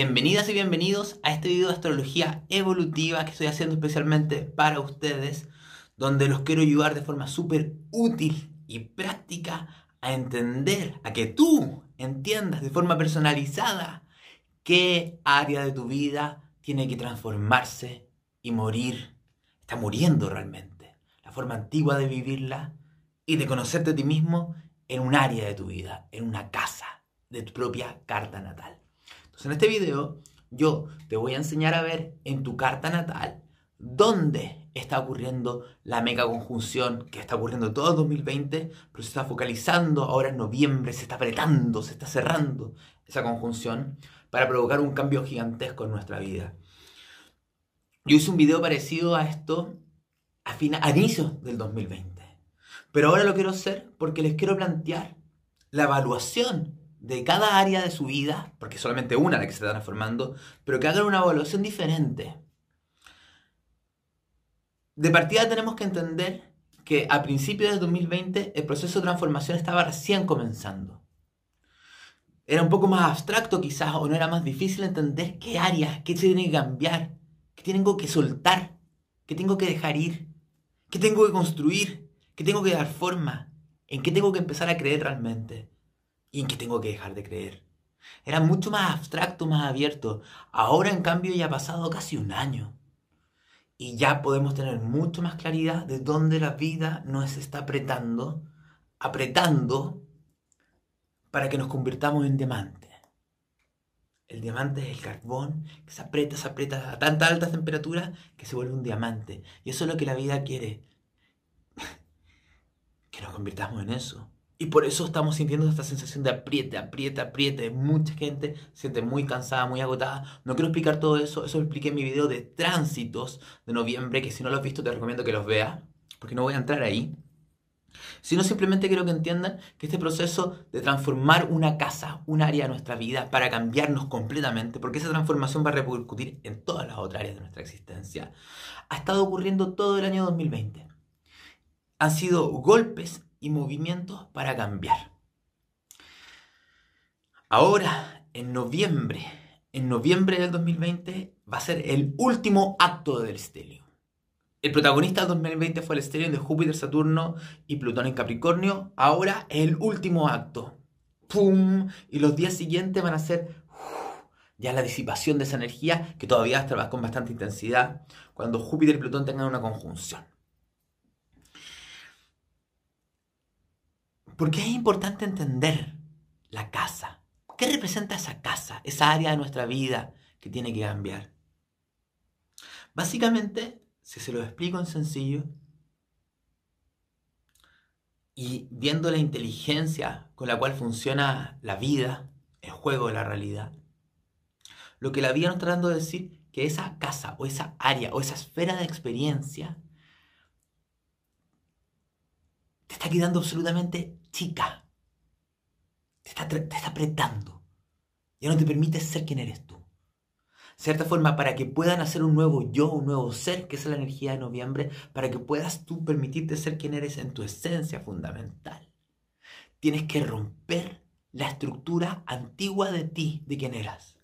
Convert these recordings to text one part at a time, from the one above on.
Bienvenidas y bienvenidos a este video de astrología evolutiva que estoy haciendo especialmente para ustedes, donde los quiero ayudar de forma súper útil y práctica a entender, a que tú entiendas de forma personalizada qué área de tu vida tiene que transformarse y morir. Está muriendo realmente. La forma antigua de vivirla y de conocerte a ti mismo en un área de tu vida, en una casa de tu propia carta natal. Entonces en este video yo te voy a enseñar a ver en tu carta natal dónde está ocurriendo la mega conjunción que está ocurriendo todo 2020, pero se está focalizando ahora en noviembre, se está apretando, se está cerrando esa conjunción para provocar un cambio gigantesco en nuestra vida. Yo hice un video parecido a esto a, a inicios del 2020. Pero ahora lo quiero hacer porque les quiero plantear la evaluación de cada área de su vida, porque solamente una la que se está transformando, pero que hagan una evaluación diferente. De partida tenemos que entender que a principios de 2020 el proceso de transformación estaba recién comenzando. Era un poco más abstracto quizás o no era más difícil entender qué áreas, qué se tiene que cambiar, qué tengo que soltar, qué tengo que dejar ir, qué tengo que construir, qué tengo que dar forma, en qué tengo que empezar a creer realmente y en qué tengo que dejar de creer. Era mucho más abstracto, más abierto. Ahora en cambio ya ha pasado casi un año. Y ya podemos tener mucho más claridad de dónde la vida nos está apretando, apretando para que nos convirtamos en diamante. El diamante es el carbón que se aprieta, se aprieta a tanta alta temperatura que se vuelve un diamante. Y eso es lo que la vida quiere. que nos convirtamos en eso. Y por eso estamos sintiendo esta sensación de apriete, apriete, apriete. Mucha gente se siente muy cansada, muy agotada. No quiero explicar todo eso. Eso lo expliqué en mi video de tránsitos de noviembre, que si no lo has visto te recomiendo que los veas, porque no voy a entrar ahí. Sino simplemente quiero que entiendan que este proceso de transformar una casa, un área de nuestra vida, para cambiarnos completamente, porque esa transformación va a repercutir en todas las otras áreas de nuestra existencia, ha estado ocurriendo todo el año 2020. Han sido golpes y movimientos para cambiar. Ahora, en noviembre, en noviembre del 2020, va a ser el último acto del estelio. El protagonista del 2020 fue el estelio de Júpiter, Saturno y Plutón en Capricornio. Ahora es el último acto. ¡Pum! Y los días siguientes van a ser ya la disipación de esa energía que todavía va con bastante intensidad cuando Júpiter y Plutón tengan una conjunción. Porque es importante entender la casa. ¿Qué representa esa casa, esa área de nuestra vida que tiene que cambiar? Básicamente, si se lo explico en sencillo, y viendo la inteligencia con la cual funciona la vida, el juego de la realidad, lo que la vida nos está tratando de decir que esa casa o esa área o esa esfera de experiencia te está quedando absolutamente chica. Te está, te está apretando. Ya no te permite ser quien eres tú. De cierta forma, para que puedan hacer un nuevo yo, un nuevo ser, que es la energía de noviembre, para que puedas tú permitirte ser quien eres en tu esencia fundamental, tienes que romper la estructura antigua de ti, de quien eras.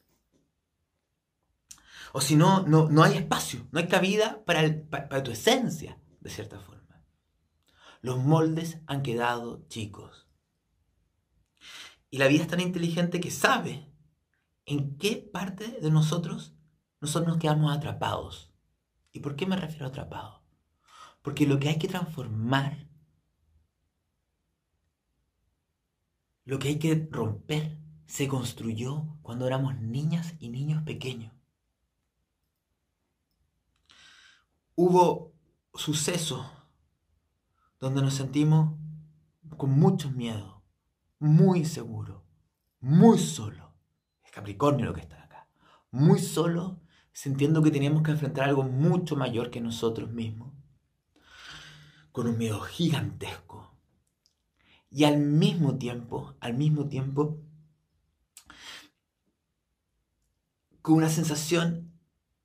O si no, no, no hay espacio, no hay cabida para, para tu esencia, de cierta forma. Los moldes han quedado chicos. Y la vida es tan inteligente que sabe en qué parte de nosotros nosotros nos quedamos atrapados. ¿Y por qué me refiero a atrapados? Porque lo que hay que transformar, lo que hay que romper, se construyó cuando éramos niñas y niños pequeños. Hubo sucesos donde nos sentimos con mucho miedo, muy inseguros, muy solo. Es Capricornio lo que está acá. Muy solo, sintiendo que teníamos que enfrentar algo mucho mayor que nosotros mismos. Con un miedo gigantesco. Y al mismo tiempo, al mismo tiempo, con una sensación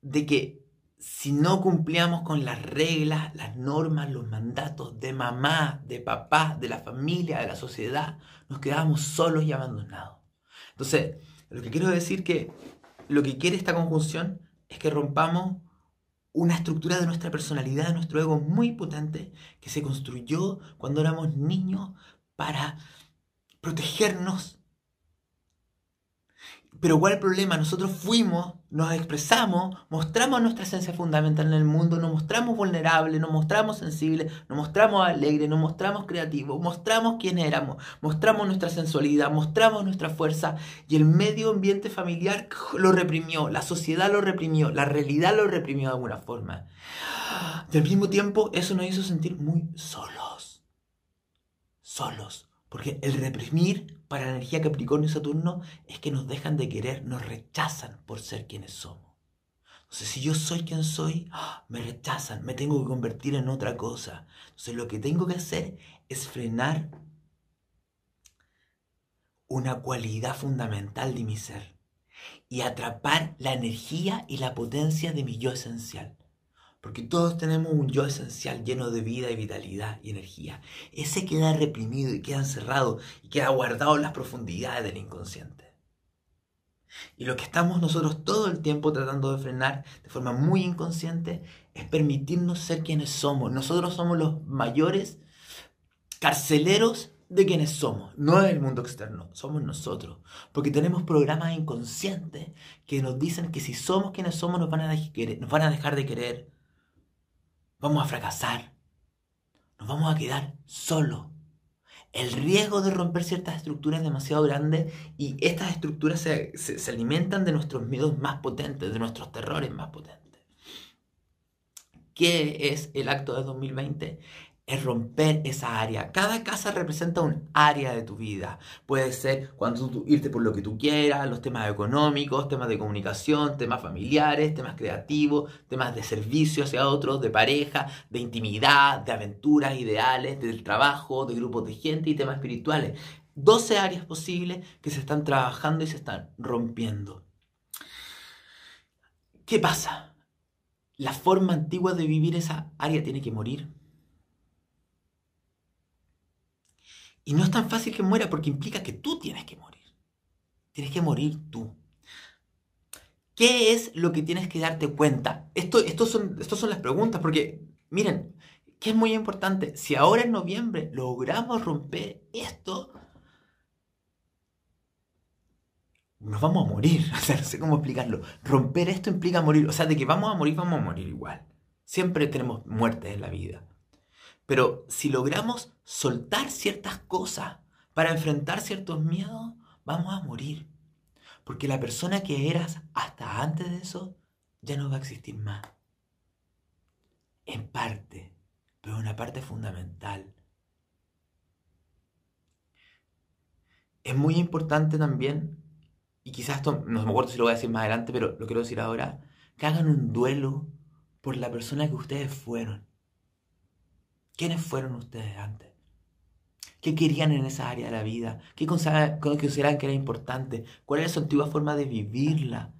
de que si no cumplíamos con las reglas, las normas, los mandatos de mamá, de papá, de la familia, de la sociedad, nos quedábamos solos y abandonados. Entonces, lo que quiero decir que lo que quiere esta conjunción es que rompamos una estructura de nuestra personalidad, de nuestro ego muy potente, que se construyó cuando éramos niños para protegernos pero ¿cuál el problema? Nosotros fuimos, nos expresamos, mostramos nuestra esencia fundamental en el mundo, nos mostramos vulnerables, nos mostramos sensibles, nos mostramos alegres, nos mostramos creativos, mostramos quién éramos, mostramos nuestra sensualidad, mostramos nuestra fuerza y el medio ambiente familiar lo reprimió, la sociedad lo reprimió, la realidad lo reprimió de alguna forma. Y al mismo tiempo eso nos hizo sentir muy solos. Solos. Porque el reprimir para la energía Capricornio y Saturno es que nos dejan de querer, nos rechazan por ser quienes somos. Entonces, si yo soy quien soy, ¡ah! me rechazan, me tengo que convertir en otra cosa. Entonces, lo que tengo que hacer es frenar una cualidad fundamental de mi ser y atrapar la energía y la potencia de mi yo esencial. Porque todos tenemos un yo esencial lleno de vida y vitalidad y energía. Ese queda reprimido y queda encerrado y queda guardado en las profundidades del inconsciente. Y lo que estamos nosotros todo el tiempo tratando de frenar de forma muy inconsciente es permitirnos ser quienes somos. Nosotros somos los mayores carceleros de quienes somos. No es el mundo externo, somos nosotros. Porque tenemos programas inconscientes que nos dicen que si somos quienes somos nos van a, nos van a dejar de querer vamos a fracasar, nos vamos a quedar solos. El riesgo de romper ciertas estructuras es demasiado grande y estas estructuras se, se alimentan de nuestros miedos más potentes, de nuestros terrores más potentes. ¿Qué es el acto de 2020? Es romper esa área. Cada casa representa un área de tu vida. Puede ser cuando tú irte por lo que tú quieras, los temas económicos, temas de comunicación, temas familiares, temas creativos, temas de servicio hacia otros, de pareja, de intimidad, de aventuras ideales, del trabajo, de grupos de gente y temas espirituales. 12 áreas posibles que se están trabajando y se están rompiendo. ¿Qué pasa? La forma antigua de vivir esa área tiene que morir Y no es tan fácil que muera porque implica que tú tienes que morir. Tienes que morir tú. ¿Qué es lo que tienes que darte cuenta? Esto, estos son, estas son las preguntas porque, miren, que es muy importante. Si ahora en noviembre logramos romper esto, nos vamos a morir. O sea, no sé cómo explicarlo. Romper esto implica morir. O sea, de que vamos a morir, vamos a morir igual. Siempre tenemos muertes en la vida. Pero si logramos soltar ciertas cosas para enfrentar ciertos miedos, vamos a morir. Porque la persona que eras hasta antes de eso ya no va a existir más. En parte, pero una parte fundamental. Es muy importante también, y quizás esto, no me acuerdo si lo voy a decir más adelante, pero lo quiero decir ahora, que hagan un duelo por la persona que ustedes fueron. ¿Quiénes fueron ustedes antes? ¿Qué querían en esa área de la vida? ¿Qué consideraban que era importante? ¿Cuál era su antigua forma de vivirla?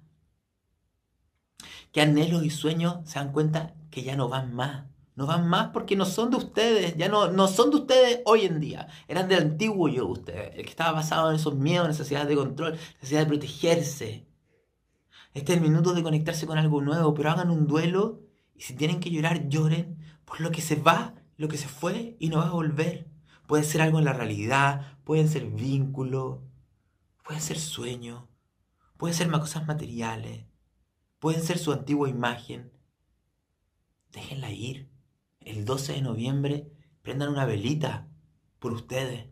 ¿Qué anhelos y sueños se dan cuenta que ya no van más? No van más porque no son de ustedes, ya no, no son de ustedes hoy en día. Eran del antiguo yo de ustedes, el que estaba basado en esos miedos, necesidades de control, necesidad de protegerse. Este es el minuto de conectarse con algo nuevo, pero hagan un duelo y si tienen que llorar, lloren por lo que se va lo que se fue y no va a volver. Puede ser algo en la realidad, pueden ser vínculos, pueden ser sueños, pueden ser cosas materiales, pueden ser su antigua imagen. Déjenla ir. El 12 de noviembre prendan una velita por ustedes,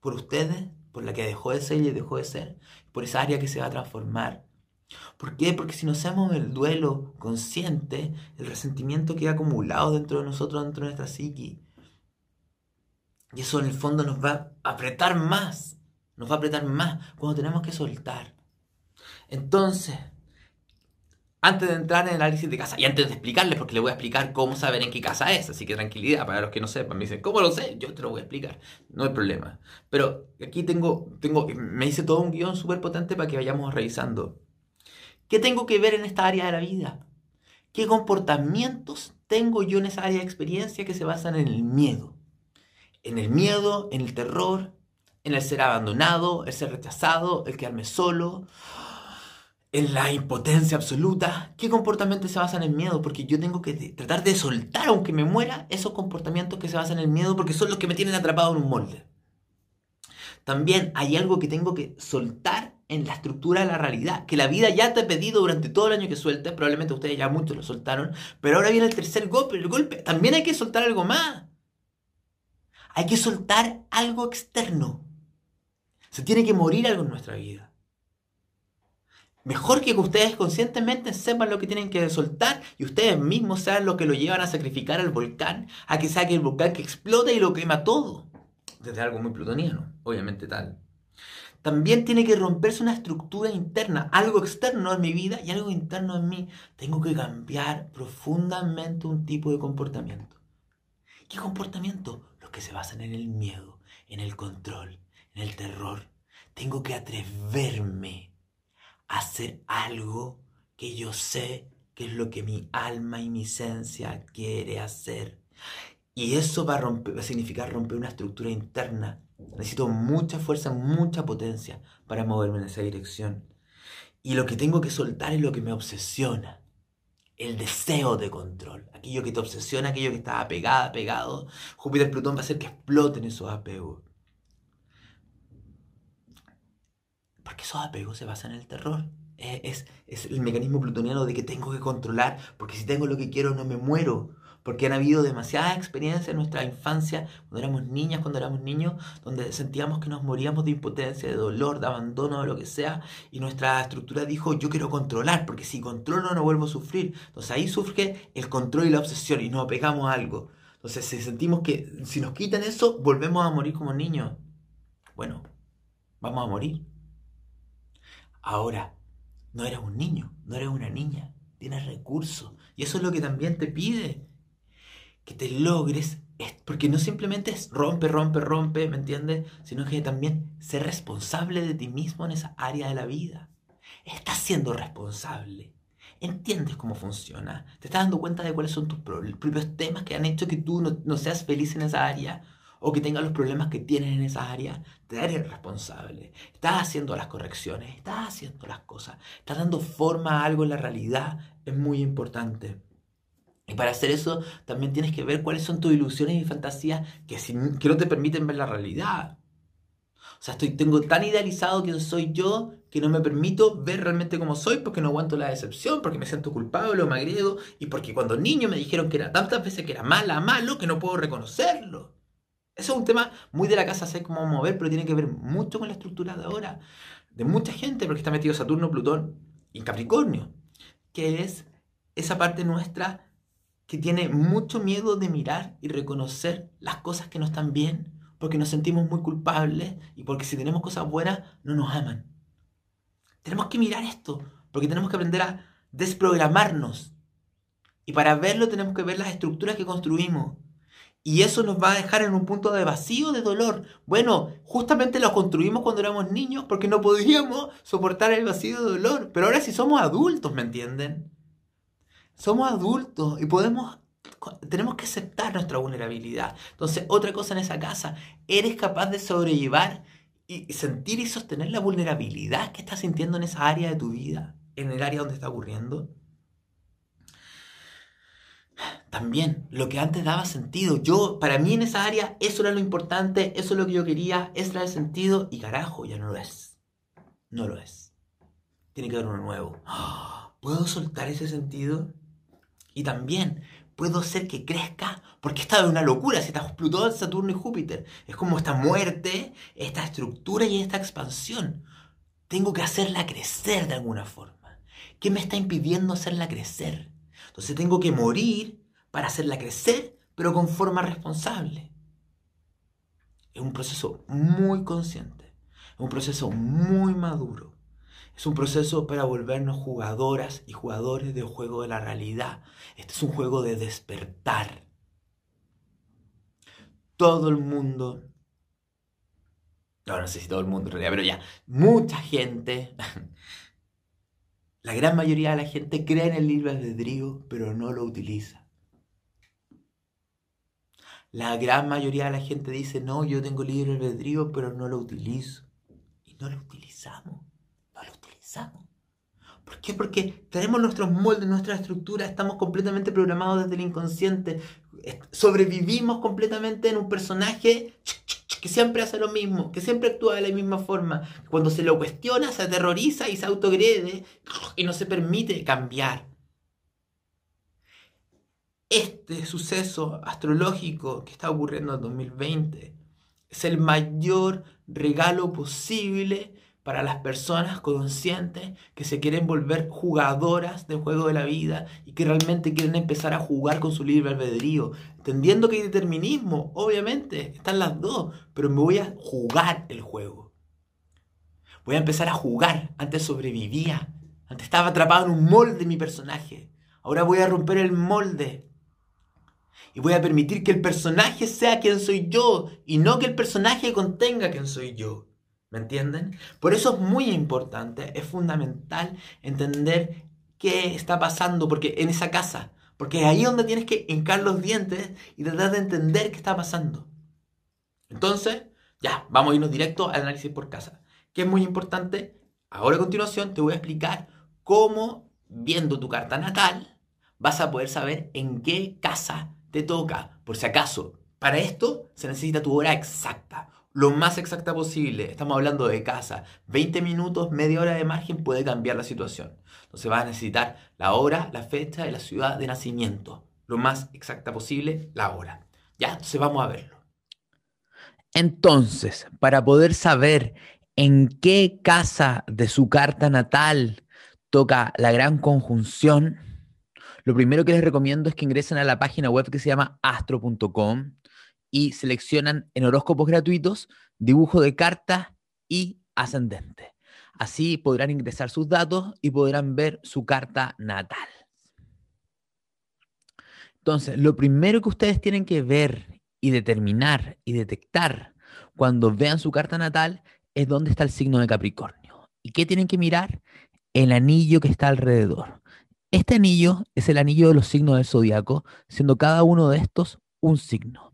por ustedes, por la que dejó de ser y dejó de ser, por esa área que se va a transformar. ¿Por qué? Porque si no hacemos el duelo consciente, el resentimiento queda acumulado dentro de nosotros, dentro de nuestra psiqui. Y eso en el fondo nos va a apretar más, nos va a apretar más cuando tenemos que soltar. Entonces, antes de entrar en el análisis de casa y antes de explicarles, porque les voy a explicar cómo saber en qué casa es, así que tranquilidad para los que no sepan, me dicen, ¿cómo lo sé? Yo te lo voy a explicar, no hay problema. Pero aquí tengo, tengo me hice todo un guion súper potente para que vayamos revisando ¿Qué tengo que ver en esta área de la vida? ¿Qué comportamientos tengo yo en esa área de experiencia que se basan en el miedo? En el miedo, en el terror, en el ser abandonado, el ser rechazado, el quedarme solo, en la impotencia absoluta, ¿qué comportamientos se basan en miedo? Porque yo tengo que tratar de soltar, aunque me muera, esos comportamientos que se basan en el miedo, porque son los que me tienen atrapado en un molde. También hay algo que tengo que soltar en la estructura de la realidad, que la vida ya te ha pedido durante todo el año que sueltes, probablemente ustedes ya muchos lo soltaron, pero ahora viene el tercer golpe, el golpe, también hay que soltar algo más. Hay que soltar algo externo. Se tiene que morir algo en nuestra vida. Mejor que ustedes conscientemente sepan lo que tienen que soltar y ustedes mismos sean los que lo llevan a sacrificar al volcán, a que saque el volcán que explota y lo quema todo. Desde algo muy plutoniano, obviamente tal. También tiene que romperse una estructura interna, algo externo en mi vida y algo interno en mí. Tengo que cambiar profundamente un tipo de comportamiento. ¿Qué comportamiento? Los que se basan en el miedo, en el control, en el terror. Tengo que atreverme a hacer algo que yo sé que es lo que mi alma y mi esencia quiere hacer. Y eso va a, romper, va a significar romper una estructura interna Necesito mucha fuerza, mucha potencia para moverme en esa dirección. Y lo que tengo que soltar es lo que me obsesiona. El deseo de control. Aquello que te obsesiona, aquello que está apegado, pegado. Júpiter Plutón va a hacer que exploten esos apegos. Porque esos apegos se basan en el terror. Es el mecanismo plutoniano de que tengo que controlar, porque si tengo lo que quiero no me muero porque han habido demasiadas experiencias en nuestra infancia, cuando éramos niñas, cuando éramos niños, donde sentíamos que nos moríamos de impotencia, de dolor, de abandono, de lo que sea, y nuestra estructura dijo, yo quiero controlar, porque si controlo no vuelvo a sufrir. Entonces ahí surge el control y la obsesión, y nos apegamos a algo. Entonces si sentimos que si nos quitan eso, volvemos a morir como niños. Bueno, vamos a morir. Ahora, no eres un niño, no eres una niña, tienes recursos. Y eso es lo que también te pide que te logres, porque no simplemente es rompe, rompe, rompe, ¿me entiendes? Sino que también ser responsable de ti mismo en esa área de la vida. Estás siendo responsable. Entiendes cómo funciona. Te estás dando cuenta de cuáles son tus propios temas que han hecho que tú no, seas feliz en esa área o que tengas los problemas que tienes en esa área. Te eres responsable. Estás haciendo las correcciones, estás haciendo las cosas, estás dando forma a algo en la realidad. Es muy importante. Y para hacer eso también tienes que ver cuáles son tus ilusiones y fantasías que, que no te permiten ver la realidad. O sea, estoy, tengo tan idealizado quién soy yo que no me permito ver realmente cómo soy porque no aguanto la decepción, porque me siento culpable o me agredo y porque cuando niño me dijeron que era tantas veces que era mala, malo, que no puedo reconocerlo. Eso es un tema muy de la casa, sé cómo mover, pero tiene que ver mucho con la estructura de ahora, de mucha gente, porque está metido Saturno, Plutón y Capricornio, que es esa parte nuestra que tiene mucho miedo de mirar y reconocer las cosas que no están bien, porque nos sentimos muy culpables y porque si tenemos cosas buenas no nos aman. Tenemos que mirar esto, porque tenemos que aprender a desprogramarnos. Y para verlo tenemos que ver las estructuras que construimos. Y eso nos va a dejar en un punto de vacío, de dolor. Bueno, justamente lo construimos cuando éramos niños porque no podíamos soportar el vacío de dolor. Pero ahora sí somos adultos, ¿me entienden? Somos adultos y podemos, tenemos que aceptar nuestra vulnerabilidad. Entonces, otra cosa en esa casa, ¿eres capaz de sobrellevar y sentir y sostener la vulnerabilidad que estás sintiendo en esa área de tu vida, en el área donde está ocurriendo? También, lo que antes daba sentido. Yo, para mí en esa área, eso era lo importante, eso es lo que yo quería, eso era el sentido, y carajo, ya no lo es. No lo es. Tiene que haber uno nuevo. ¿Puedo soltar ese sentido? Y también puedo hacer que crezca, porque está una locura, si está Plutón, Saturno y Júpiter. Es como esta muerte, esta estructura y esta expansión. Tengo que hacerla crecer de alguna forma. ¿Qué me está impidiendo hacerla crecer? Entonces tengo que morir para hacerla crecer, pero con forma responsable. Es un proceso muy consciente, es un proceso muy maduro. Es un proceso para volvernos jugadoras y jugadores del juego de la realidad. Este es un juego de despertar. Todo el mundo, no, sé si todo el mundo en realidad, pero ya, mucha gente, la gran mayoría de la gente cree en el libre albedrío, pero no lo utiliza. La gran mayoría de la gente dice, no, yo tengo libre albedrío, pero no lo utilizo. Y no lo utilizamos. ¿Por qué? Porque tenemos nuestros moldes, nuestra estructura, estamos completamente programados desde el inconsciente, sobrevivimos completamente en un personaje que siempre hace lo mismo, que siempre actúa de la misma forma. Cuando se lo cuestiona, se aterroriza y se autogrede y no se permite cambiar. Este suceso astrológico que está ocurriendo en 2020 es el mayor regalo posible para las personas conscientes que se quieren volver jugadoras del juego de la vida y que realmente quieren empezar a jugar con su libre albedrío. Entendiendo que hay determinismo, obviamente, están las dos, pero me voy a jugar el juego. Voy a empezar a jugar. Antes sobrevivía. Antes estaba atrapado en un molde mi personaje. Ahora voy a romper el molde. Y voy a permitir que el personaje sea quien soy yo y no que el personaje contenga quien soy yo. ¿Me entienden? Por eso es muy importante, es fundamental entender qué está pasando porque en esa casa. Porque es ahí donde tienes que hincar los dientes y tratar de entender qué está pasando. Entonces, ya, vamos a irnos directo al análisis por casa. Que es muy importante. Ahora a continuación te voy a explicar cómo, viendo tu carta natal, vas a poder saber en qué casa te toca. Por si acaso, para esto se necesita tu hora exacta lo más exacta posible. Estamos hablando de casa. 20 minutos, media hora de margen puede cambiar la situación. Entonces vas a necesitar la hora, la fecha y la ciudad de nacimiento. Lo más exacta posible, la hora. Ya, entonces vamos a verlo. Entonces, para poder saber en qué casa de su carta natal toca la gran conjunción, lo primero que les recomiendo es que ingresen a la página web que se llama astro.com y seleccionan en horóscopos gratuitos dibujo de carta y ascendente. Así podrán ingresar sus datos y podrán ver su carta natal. Entonces, lo primero que ustedes tienen que ver y determinar y detectar cuando vean su carta natal es dónde está el signo de Capricornio. ¿Y qué tienen que mirar? El anillo que está alrededor. Este anillo es el anillo de los signos del zodiaco, siendo cada uno de estos un signo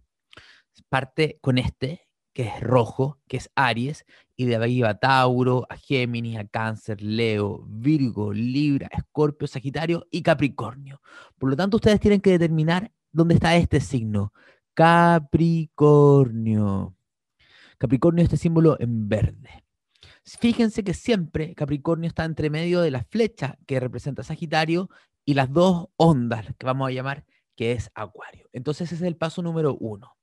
parte con este, que es rojo, que es Aries, y de ahí va Tauro, a Géminis, a Cáncer, Leo, Virgo, Libra, Escorpio, Sagitario y Capricornio. Por lo tanto, ustedes tienen que determinar dónde está este signo. Capricornio. Capricornio es este símbolo en verde. Fíjense que siempre Capricornio está entre medio de la flecha que representa Sagitario y las dos ondas que vamos a llamar que es Acuario. Entonces ese es el paso número uno.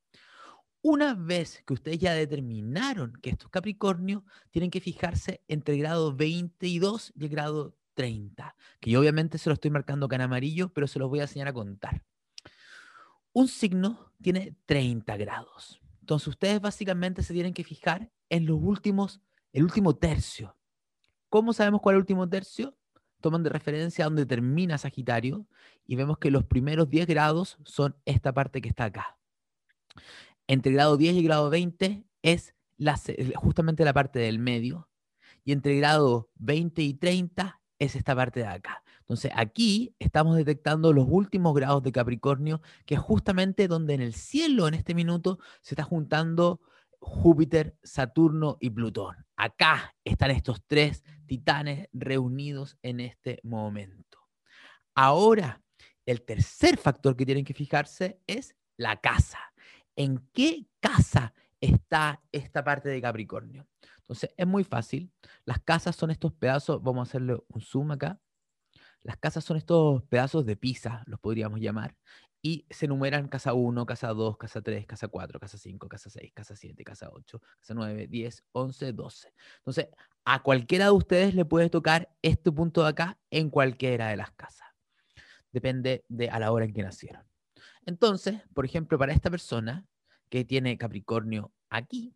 Una vez que ustedes ya determinaron que esto es Capricornio, tienen que fijarse entre el grado 22 y el grado 30, que yo obviamente se lo estoy marcando en amarillo, pero se los voy a enseñar a contar. Un signo tiene 30 grados. Entonces ustedes básicamente se tienen que fijar en los últimos, el último tercio. ¿Cómo sabemos cuál es el último tercio? Toman de referencia a donde termina Sagitario y vemos que los primeros 10 grados son esta parte que está acá entre grado 10 y grado 20 es justamente la parte del medio, y entre grado 20 y 30 es esta parte de acá. Entonces aquí estamos detectando los últimos grados de Capricornio, que es justamente donde en el cielo en este minuto se está juntando Júpiter, Saturno y Plutón. Acá están estos tres titanes reunidos en este momento. Ahora, el tercer factor que tienen que fijarse es la casa en qué casa está esta parte de Capricornio. Entonces, es muy fácil. Las casas son estos pedazos, vamos a hacerle un zoom acá. Las casas son estos pedazos de pizza, los podríamos llamar, y se enumeran casa 1, casa 2, casa 3, casa 4, casa 5, casa 6, casa 7, casa 8, casa 9, 10, 11, 12. Entonces, a cualquiera de ustedes le puede tocar este punto de acá en cualquiera de las casas. Depende de a la hora en que nacieron. Entonces, por ejemplo, para esta persona que tiene Capricornio aquí,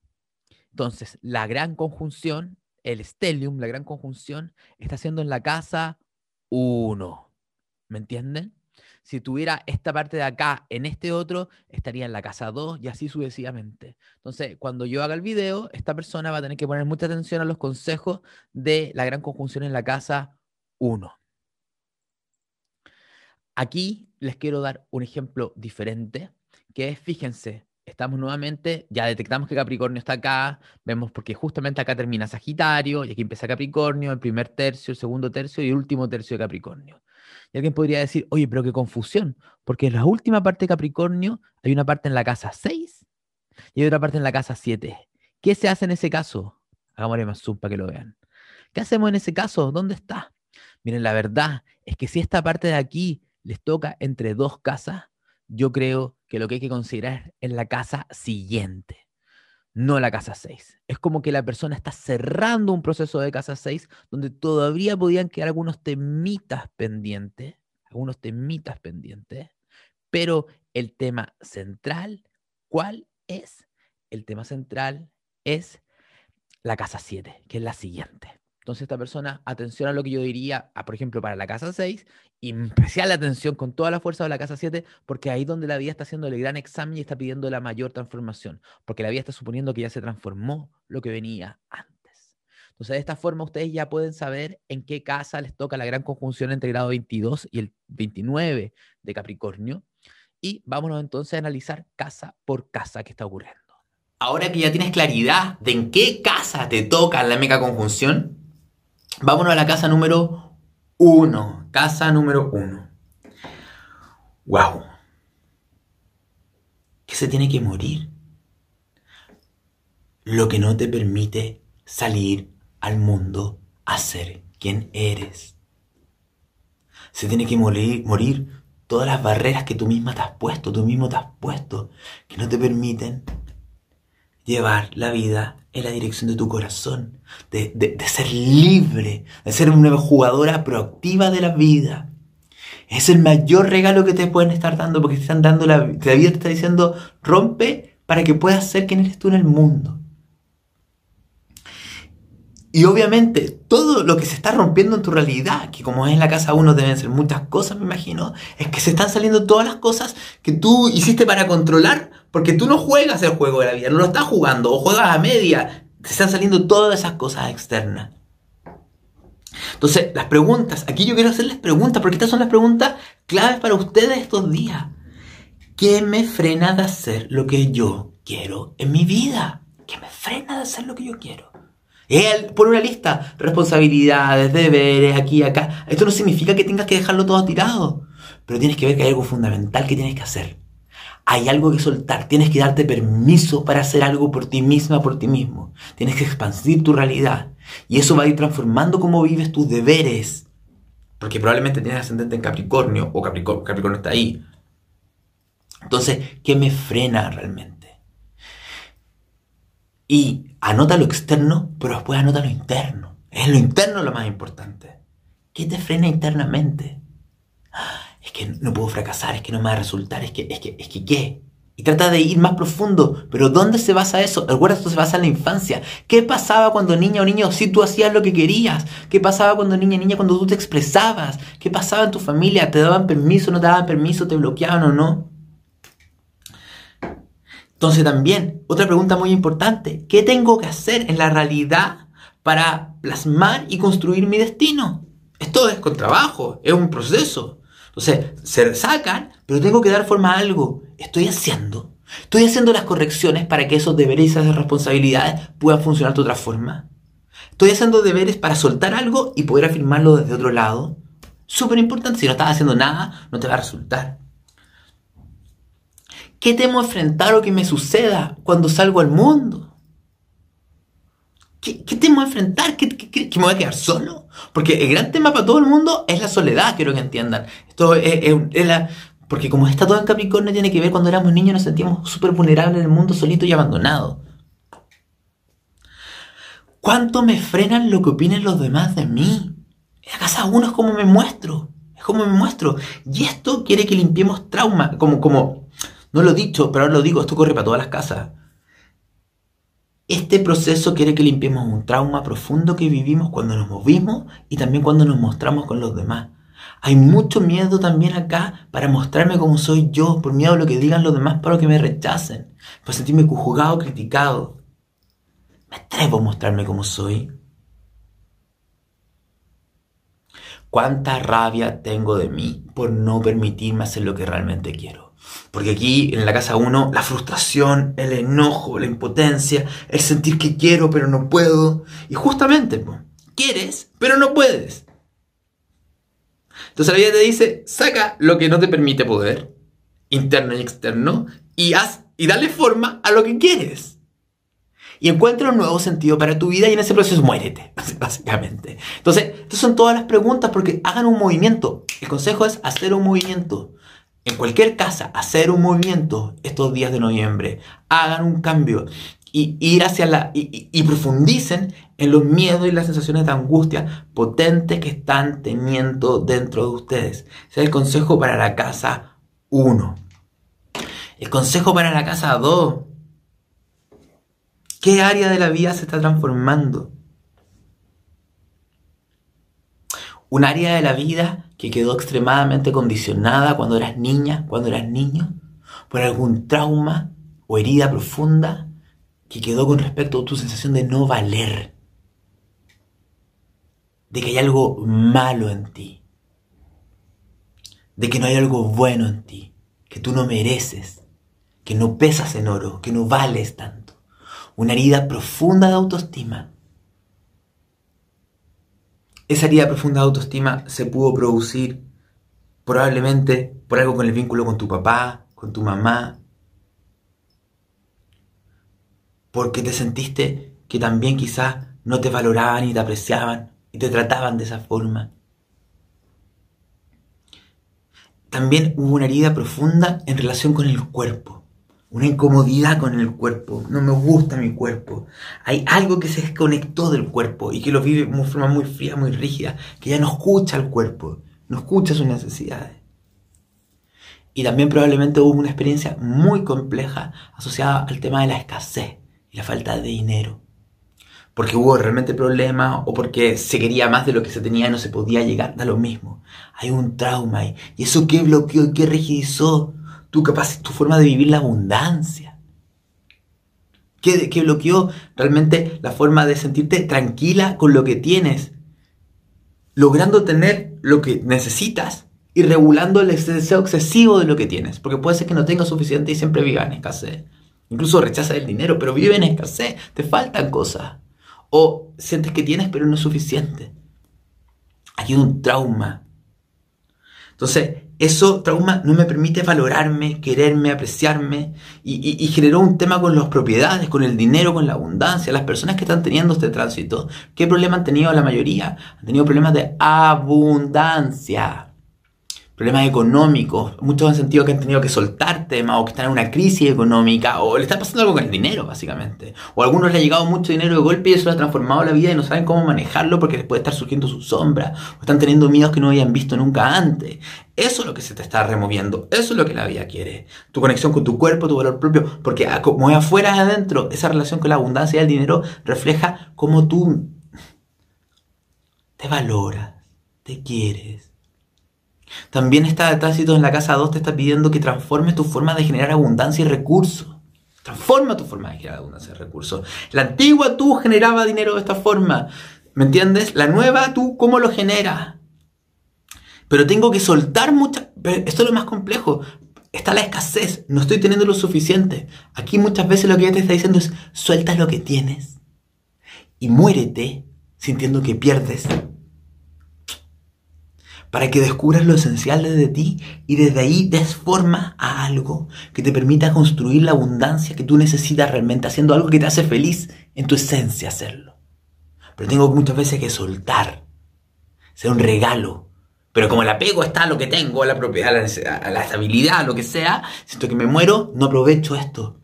entonces la gran conjunción, el stellium, la gran conjunción, está haciendo en la casa 1. ¿Me entienden? Si tuviera esta parte de acá en este otro, estaría en la casa 2 y así sucesivamente. Entonces, cuando yo haga el video, esta persona va a tener que poner mucha atención a los consejos de la gran conjunción en la casa 1. Aquí les quiero dar un ejemplo diferente, que es, fíjense, estamos nuevamente, ya detectamos que Capricornio está acá, vemos porque justamente acá termina Sagitario y aquí empieza Capricornio, el primer tercio, el segundo tercio y el último tercio de Capricornio. Y alguien podría decir, oye, pero qué confusión, porque en la última parte de Capricornio hay una parte en la casa 6 y hay otra parte en la casa 7. ¿Qué se hace en ese caso? Hagámosle más zoom para que lo vean. ¿Qué hacemos en ese caso? ¿Dónde está? Miren, la verdad es que si esta parte de aquí les toca entre dos casas, yo creo que lo que hay que considerar es la casa siguiente, no la casa 6. Es como que la persona está cerrando un proceso de casa 6 donde todavía podían quedar algunos temitas pendientes, algunos temitas pendientes, pero el tema central, ¿cuál es? El tema central es la casa 7, que es la siguiente. Entonces esta persona, atención a lo que yo diría, por ejemplo, para la casa 6, y especial atención con toda la fuerza de la casa 7, porque ahí donde la vida está haciendo el gran examen y está pidiendo la mayor transformación, porque la vida está suponiendo que ya se transformó lo que venía antes. Entonces de esta forma ustedes ya pueden saber en qué casa les toca la gran conjunción entre el grado 22 y el 29 de Capricornio. Y vámonos entonces a analizar casa por casa que está ocurriendo. Ahora que ya tienes claridad de en qué casa te toca la mega conjunción, Vámonos a la casa número uno. Casa número uno. ¡Wow! Que se tiene que morir. Lo que no te permite salir al mundo a ser quien eres. Se tiene que morir, morir todas las barreras que tú misma te has puesto, tú mismo te has puesto, que no te permiten llevar la vida en la dirección de tu corazón, de, ser libre, de ser una jugadora proactiva de la vida. Es el mayor regalo que te pueden estar dando porque te están dando la, la vida, te está diciendo rompe para que puedas ser quien eres tú en el mundo. Y obviamente todo lo que se está rompiendo en tu realidad, que como es en la casa uno deben ser muchas cosas, me imagino, es que se están saliendo todas las cosas que tú hiciste para controlar, porque tú no juegas el juego de la vida, no lo estás jugando, o juegas a media, te están saliendo todas esas cosas externas. Entonces, las preguntas, aquí yo quiero hacerles preguntas, porque estas son las preguntas claves para ustedes estos días. ¿Qué me frena de hacer lo que yo quiero en mi vida? ¿Qué me frena de hacer lo que yo quiero? Él pone una lista, responsabilidades, deberes, aquí acá. Esto no significa que tengas que dejarlo todo tirado, pero tienes que ver que hay algo fundamental que tienes que hacer. Hay algo que soltar, tienes que darte permiso para hacer algo por ti misma, por ti mismo. Tienes que expandir tu realidad y eso va a ir transformando cómo vives tus deberes. Porque probablemente tienes ascendente en Capricornio o Capricornio, Capricornio está ahí. Entonces, ¿qué me frena realmente? Y anota lo externo, pero después anota lo interno. Es lo interno lo más importante. ¿Qué te frena internamente? Es que no puedo fracasar, es que no me va a resultar, es que, es que, es que, ¿qué? Y trata de ir más profundo. Pero ¿dónde se basa eso? Recuerda, esto se basa en la infancia. ¿Qué pasaba cuando niña o niño si tú hacías lo que querías? ¿Qué pasaba cuando niña o niña cuando tú te expresabas? ¿Qué pasaba en tu familia? ¿Te daban permiso, no te daban permiso, te bloqueaban o no? Entonces también, otra pregunta muy importante, ¿qué tengo que hacer en la realidad para plasmar y construir mi destino? Esto es con trabajo, es un proceso. Entonces, se sacan, pero tengo que dar forma a algo. Estoy haciendo. Estoy haciendo las correcciones para que esos deberes y esas responsabilidades puedan funcionar de otra forma. Estoy haciendo deberes para soltar algo y poder afirmarlo desde otro lado. Súper importante, si no estás haciendo nada, no te va a resultar. ¿Qué temo enfrentar o que me suceda cuando salgo al mundo? ¿Qué, temo enfrentar? ¿Que, me voy a quedar solo? Porque el gran tema para todo el mundo es la soledad, quiero que entiendan. Esto es, la, porque como está todo en Capricornio, tiene que ver cuando éramos niños nos sentíamos súper vulnerables en el mundo, solito y abandonado. ¿Cuánto me frenan lo que opinen los demás de mí? La casa uno es como me muestro. Es como me muestro. Y esto quiere que limpiemos trauma. Como, como, no lo he dicho, pero ahora lo digo, esto corre para todas las casas. Este proceso quiere que limpiemos un trauma profundo que vivimos cuando nos movimos y también cuando nos mostramos con los demás. Hay mucho miedo también acá para mostrarme como soy yo, por miedo a lo que digan los demás para que me rechacen, para sentirme juzgado, criticado. Me atrevo a mostrarme como soy. Cuánta rabia tengo de mí por no permitirme hacer lo que realmente quiero Porque aquí en la casa 1, la frustración, el enojo, la impotencia, el sentir que quiero pero no puedo. Y justamente, quieres pero no puedes. Entonces la vida te dice, saca lo que no te permite poder, interno y externo, y haz y dale forma a lo que quieres. Y encuentra un nuevo sentido para tu vida y en ese proceso muérete, básicamente. Entonces, estas son todas las preguntas porque hagan un movimiento. El consejo es hacer un movimiento. En cualquier casa, hacer un movimiento estos días de noviembre. Hagan un cambio y ir hacia la y, profundicen en los miedos y las sensaciones de angustia potentes que están teniendo dentro de ustedes. Ese es el consejo para la casa 1. El consejo para la casa 2. ¿Qué área de la vida se está transformando? Un área de la vida que quedó extremadamente condicionada cuando eras niña, cuando eras niño, por algún trauma o herida profunda que quedó con respecto a tu sensación de no valer, de que hay algo malo en ti, de que no hay algo bueno en ti, que tú no mereces, que no pesas en oro, que no vales tanto. Una herida profunda de autoestima esa herida profunda de autoestima se pudo producir probablemente por algo con el vínculo con tu papá, con tu mamá, porque te sentiste que también quizás no te valoraban y te apreciaban y te trataban de esa forma. También hubo una herida profunda en relación con el cuerpo una incomodidad con el cuerpo, no me gusta mi cuerpo. Hay algo que se desconectó del cuerpo y que lo vive de forma muy fría, muy rígida, que ya no escucha el cuerpo, no escucha sus necesidades. Y también probablemente hubo una experiencia muy compleja asociada al tema de la escasez y la falta de dinero. Porque hubo realmente problemas o porque se quería más de lo que se tenía y no se podía llegar, da lo mismo. Hay un trauma ahí. ¿Y eso qué bloqueó y qué rigidizó? Tu, capaz, tu forma de vivir la abundancia. ¿Qué, ¿Qué bloqueó realmente la forma de sentirte tranquila con lo que tienes? Logrando tener lo que necesitas y regulando el deseo excesivo de lo que tienes. Porque puede ser que no tengas suficiente y siempre viva en escasez. Incluso rechaza el dinero, pero vive en escasez. Te faltan cosas. O sientes que tienes, pero no es suficiente. Hay un trauma. Entonces, eso, trauma, no me permite valorarme, quererme, apreciarme y, generó un tema con las propiedades, con el dinero, con la abundancia. Las personas que están teniendo este tránsito, ¿qué problema han tenido la mayoría? Han tenido problemas de abundancia problemas económicos, muchos han sentido que han tenido que soltar temas o que están en una crisis económica o le está pasando algo con el dinero, básicamente. O a algunos les ha llegado mucho dinero de golpe y eso les ha transformado la vida y no saben cómo manejarlo porque les puede estar surgiendo su sombra o están teniendo miedos que no habían visto nunca antes. Eso es lo que se te está removiendo, eso es lo que la vida quiere. Tu conexión con tu cuerpo, tu valor propio, porque como es afuera es adentro, esa relación con la abundancia y el dinero refleja cómo tú te valoras, te quieres también está tránsito en la casa 2 te está pidiendo que transformes tu forma de generar abundancia y recursos. Transforma tu forma de generar abundancia y recursos. La antigua tú generaba dinero de esta forma. ¿Me entiendes? La nueva tú, ¿cómo lo generas? Pero tengo que soltar mucha... Esto es lo más complejo. Está la escasez. No estoy teniendo lo suficiente. Aquí muchas veces lo que ella te está diciendo es suelta lo que tienes. Y muérete sintiendo que pierdes para que descubras lo esencial de ti y desde ahí des forma a algo que te permita construir la abundancia que tú necesitas realmente, haciendo algo que te hace feliz en tu esencia hacerlo. Pero tengo muchas veces que soltar, ser un regalo. Pero como el apego está a lo que tengo, a la propiedad, a la estabilidad, a lo que sea, siento que me muero, no aprovecho esto.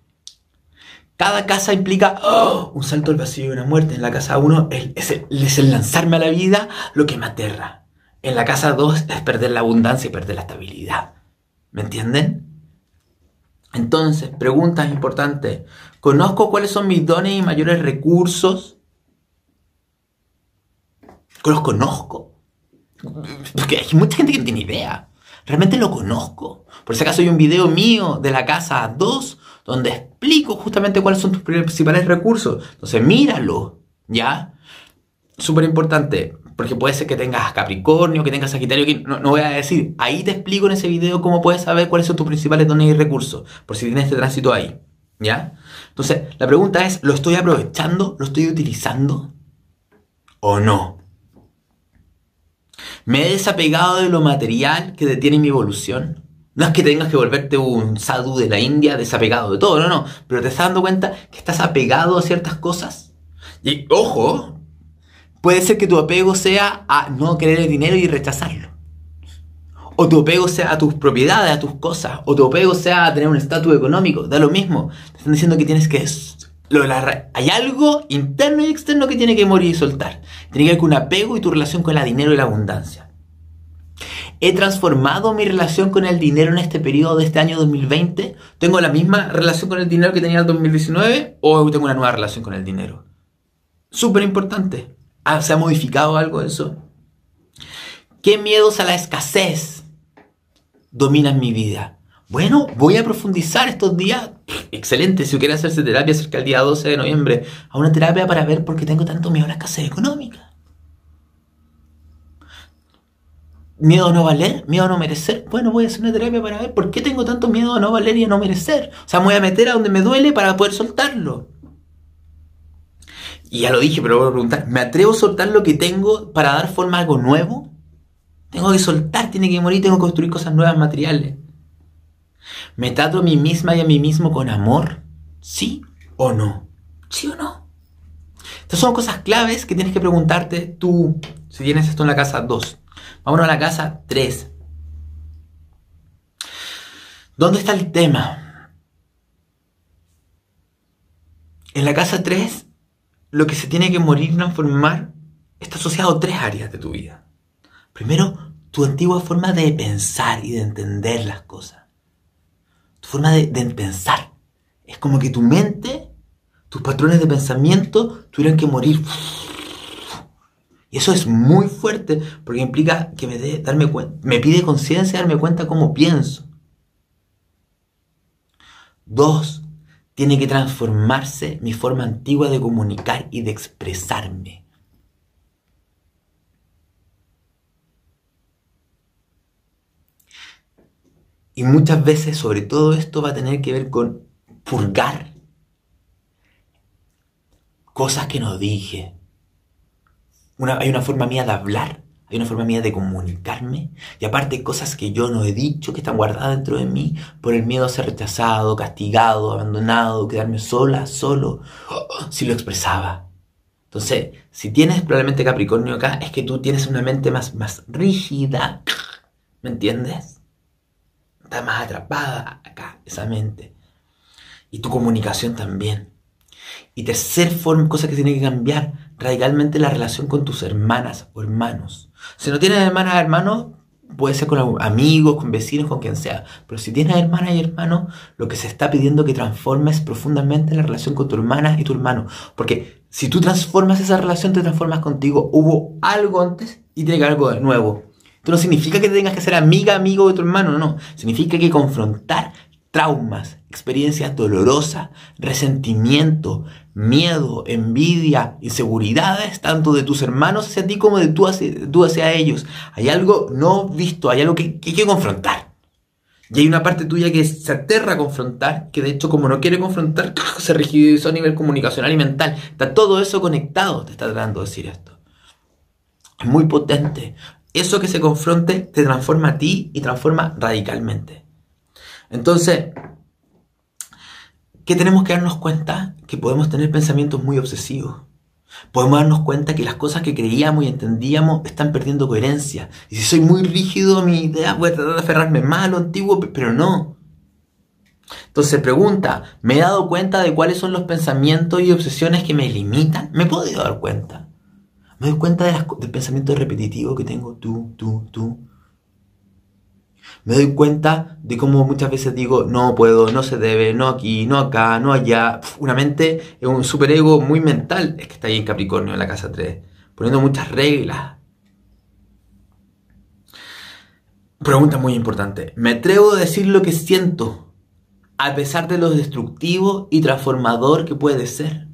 Cada casa implica ¡oh! un salto al vacío y una muerte. En la casa uno es el lanzarme a la vida lo que me aterra. En la casa 2 es perder la abundancia y perder la estabilidad. ¿Me entienden? Entonces, preguntas importantes. ¿Conozco cuáles son mis dones y mayores recursos? ¿Los conozco? Porque hay mucha gente que no tiene idea. ¿Realmente lo conozco? Por si acaso hay un video mío de la casa 2 donde explico justamente cuáles son tus principales recursos. Entonces, míralo, ¿ya? Súper importante porque puede ser que tengas Capricornio, que tengas Sagitario, que no, no, voy a decir. Ahí te explico en ese video cómo puedes saber cuáles son tus principales dones y recursos, por si tienes este tránsito ahí. ¿Ya? Entonces, la pregunta es, ¿lo estoy aprovechando? ¿Lo estoy utilizando? ¿O no? ¿Me he desapegado de lo material que detiene mi evolución? No es que tengas que volverte un sadhu de la India desapegado de todo, no, no. Pero te estás dando cuenta que estás apegado a ciertas cosas. Y ojo, puede ser que tu apego sea a no querer el dinero y rechazarlo. O tu apego sea a tus propiedades, a tus cosas. O tu apego sea a tener un estatus económico. Da lo mismo. Te están diciendo que tienes que... Lo la, hay algo interno y externo que tiene que morir y soltar. Tiene que ver con un apego y tu relación con el dinero y la abundancia. ¿He transformado mi relación con el dinero en este periodo de este año 2020? ¿Tengo la misma relación con el dinero que tenía en el 2019 o tengo una nueva relación con el dinero? Súper importante. Ah, ¿Se ha modificado algo eso? ¿Qué miedos a la escasez dominan mi vida? Bueno, voy a profundizar estos días. Excelente, si quiere hacerse terapia cerca del día 12 de noviembre, a una terapia para ver por qué tengo tanto miedo a la escasez económica. ¿Miedo a no valer? ¿Miedo a no merecer? Bueno, voy a hacer una terapia para ver por qué tengo tanto miedo a no valer y a no merecer. O sea, me voy a meter a donde me duele para poder soltarlo. Y ya lo dije, pero voy a preguntar, ¿me atrevo a soltar lo que tengo para dar forma a algo nuevo? Tengo que soltar, tiene que morir, tengo que construir cosas nuevas materiales. ¿Me trato a mí misma y a mí mismo con amor? ¿Sí o no? ¿Sí o no? Estas son cosas claves que tienes que preguntarte tú, si tienes esto en la casa 2. Vámonos a la casa 3. ¿Dónde está el tema? En la casa 3, lo que se tiene que morir y transformar está asociado a tres áreas de tu vida. Primero, tu antigua forma de pensar y de entender las cosas. Tu forma de, pensar. Es como que tu mente, tus patrones de pensamiento tuvieran que morir y eso es muy fuerte porque implica que me, de, darme me pide conciencia darme cuenta cómo pienso. Dos, tiene que transformarse mi forma antigua de comunicar y de expresarme. Y muchas veces, sobre todo esto, va a tener que ver con purgar cosas que no dije, hay una forma mía de hablar, hay una forma mía de comunicarme, y aparte cosas que yo no he dicho, que están guardadas dentro de mí, por el miedo a ser rechazado, castigado, abandonado, quedarme sola, solo, si lo expresaba. Entonces, si tienes probablemente Capricornio acá, es que tú tienes una mente más, más rígida, ¿me entiendes? Está más atrapada acá, esa mente. Y tu comunicación también. Y tercer forma, cosa que tiene que cambiar radicalmente la relación con tus hermanas o hermanos. Si no tienes hermanas hermanos, puede ser con amigos, con vecinos, con quien sea. Pero si tienes hermanas y hermanos, lo que se está pidiendo que transformes profundamente la relación con tu hermana y tu hermano. Porque si tú transformas esa relación, te transformas contigo. Hubo algo antes y tiene que algo de nuevo. Esto no significa que tengas que ser amiga, amigo de tu hermano, no. Significa que hay que confrontar traumas, experiencias dolorosas, resentimiento, miedo, envidia, inseguridades, tanto de tus hermanos hacia ti como de tú hacia, tú hacia ellos. Hay algo no visto, hay algo que, hay que confrontar. Y hay una parte tuya que se aterra a confrontar, que de hecho como no quiere confrontar, se rigidizó a nivel comunicacional y mental. Está todo eso conectado, te está tratando de decir esto. Es muy potente. Eso que se confronte te transforma a ti y transforma radicalmente. Entonces, ¿qué tenemos que darnos cuenta? Que podemos tener pensamientos muy obsesivos. Podemos darnos cuenta que las cosas que creíamos y entendíamos están perdiendo coherencia. Y si soy muy rígido mi idea, voy a tratar de aferrarme más a lo antiguo, pero no. Entonces pregunta, ¿me he dado cuenta de cuáles son los pensamientos y obsesiones que me limitan? ¿Me puedo dar cuenta? ¿Me doy cuenta de del pensamiento repetitivo que tengo tú, tú, tú? Me doy cuenta de cómo muchas veces digo, no puedo, no se debe, no aquí, no acá, no allá. una mente, es un superego muy mental, es que está ahí en Capricornio, en la casa 3, poniendo muchas reglas. Pregunta muy importante. ¿Me atrevo a decir lo que siento a pesar de lo destructivo y transformador que puede ser?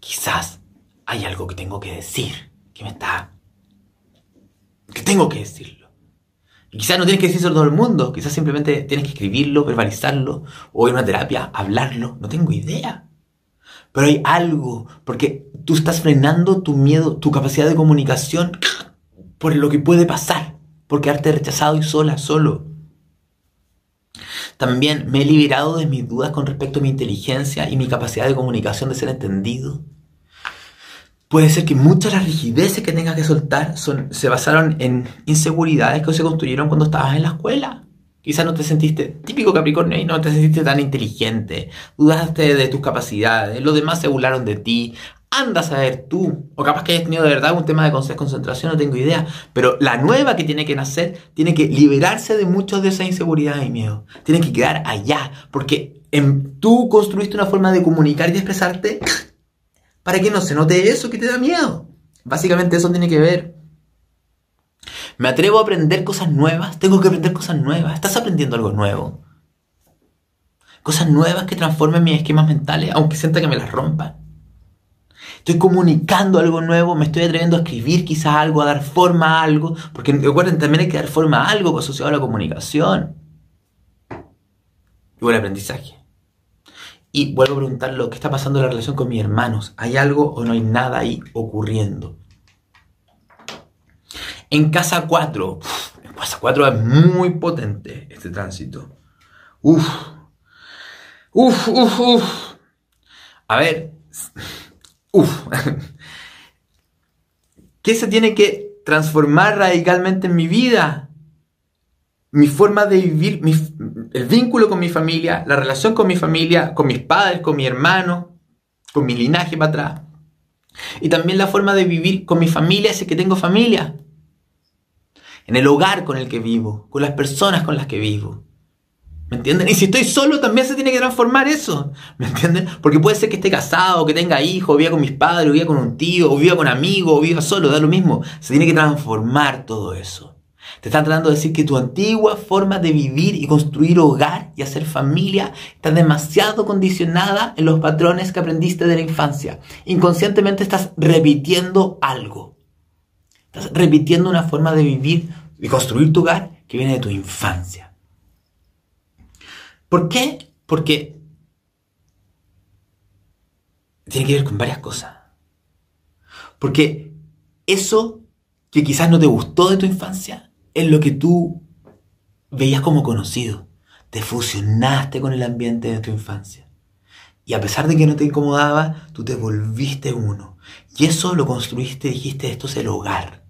Quizás hay algo que tengo que decir, que me está... tengo que decirlo. Y quizás no tienes que decirlo a todo el mundo, quizás simplemente tienes que escribirlo, verbalizarlo, o a una terapia, hablarlo, no tengo idea. Pero hay algo, porque tú estás frenando tu miedo, tu capacidad de comunicación por lo que puede pasar, por quedarte rechazado y sola, solo. También me he liberado de mis dudas con respecto a mi inteligencia y mi capacidad de comunicación, de ser entendido. Puede ser que muchas de las rigideces que tengas que soltar son, se basaron en inseguridades que se construyeron cuando estabas en la escuela. Quizás no te sentiste típico Capricornio y no te sentiste tan inteligente, dudaste de tus capacidades, los demás se burlaron de ti, Andas a ver tú, o capaz que hayas tenido de verdad un tema de concentración, no tengo idea, pero la nueva que tiene que nacer tiene que liberarse de muchas de esa inseguridad y miedo. Tiene que quedar allá, porque tú construiste una forma de comunicar y de expresarte para que no se note eso que te da miedo. Básicamente eso tiene que ver. Me atrevo a aprender cosas nuevas, tengo que aprender cosas nuevas. ¿Estás aprendiendo algo nuevo? Cosas nuevas que transformen mis esquemas mentales, aunque sienta que me las rompan. Estoy comunicando algo nuevo, me estoy atreviendo a escribir quizás algo, a dar forma a algo, porque recuerden, también hay que dar forma a algo asociado a la comunicación. Y buen aprendizaje. Y vuelvo a preguntar lo que está pasando en la relación con mis hermanos. ¿Hay algo o no hay nada ahí ocurriendo? En casa 4, en casa 4 es muy potente este tránsito. Uf, uf, uf, uf. A ver, Uf. ¿Qué se tiene que transformar radicalmente en mi vida? Mi forma de vivir, el vínculo con mi familia, la relación con mi familia, con mis padres, con mi hermano, con mi linaje para atrás. Y también la forma de vivir con mi familia, si es que tengo familia. En el hogar con el que vivo, con las personas con las que vivo. ¿Me entienden? Y si estoy solo también se tiene que transformar eso. ¿Me entienden? Porque puede ser que esté casado, que tenga hijos, viva con mis padres, viva con un tío, viva con amigos, o viva solo, da lo mismo. Se tiene que transformar todo eso. Te están tratando de decir que tu antigua forma de vivir y construir hogar y hacer familia está demasiado condicionada en los patrones que aprendiste de la infancia. Inconscientemente estás repitiendo algo. Estás repitiendo una forma de vivir y construir tu hogar que viene de tu infancia. ¿Por qué? Porque tiene que ver con varias cosas. Porque eso que quizás no te gustó de tu infancia es lo que tú veías como conocido. Te fusionaste con el ambiente de tu infancia. Y a pesar de que no te incomodaba, tú te volviste uno. Y eso lo construiste, dijiste, esto es el hogar.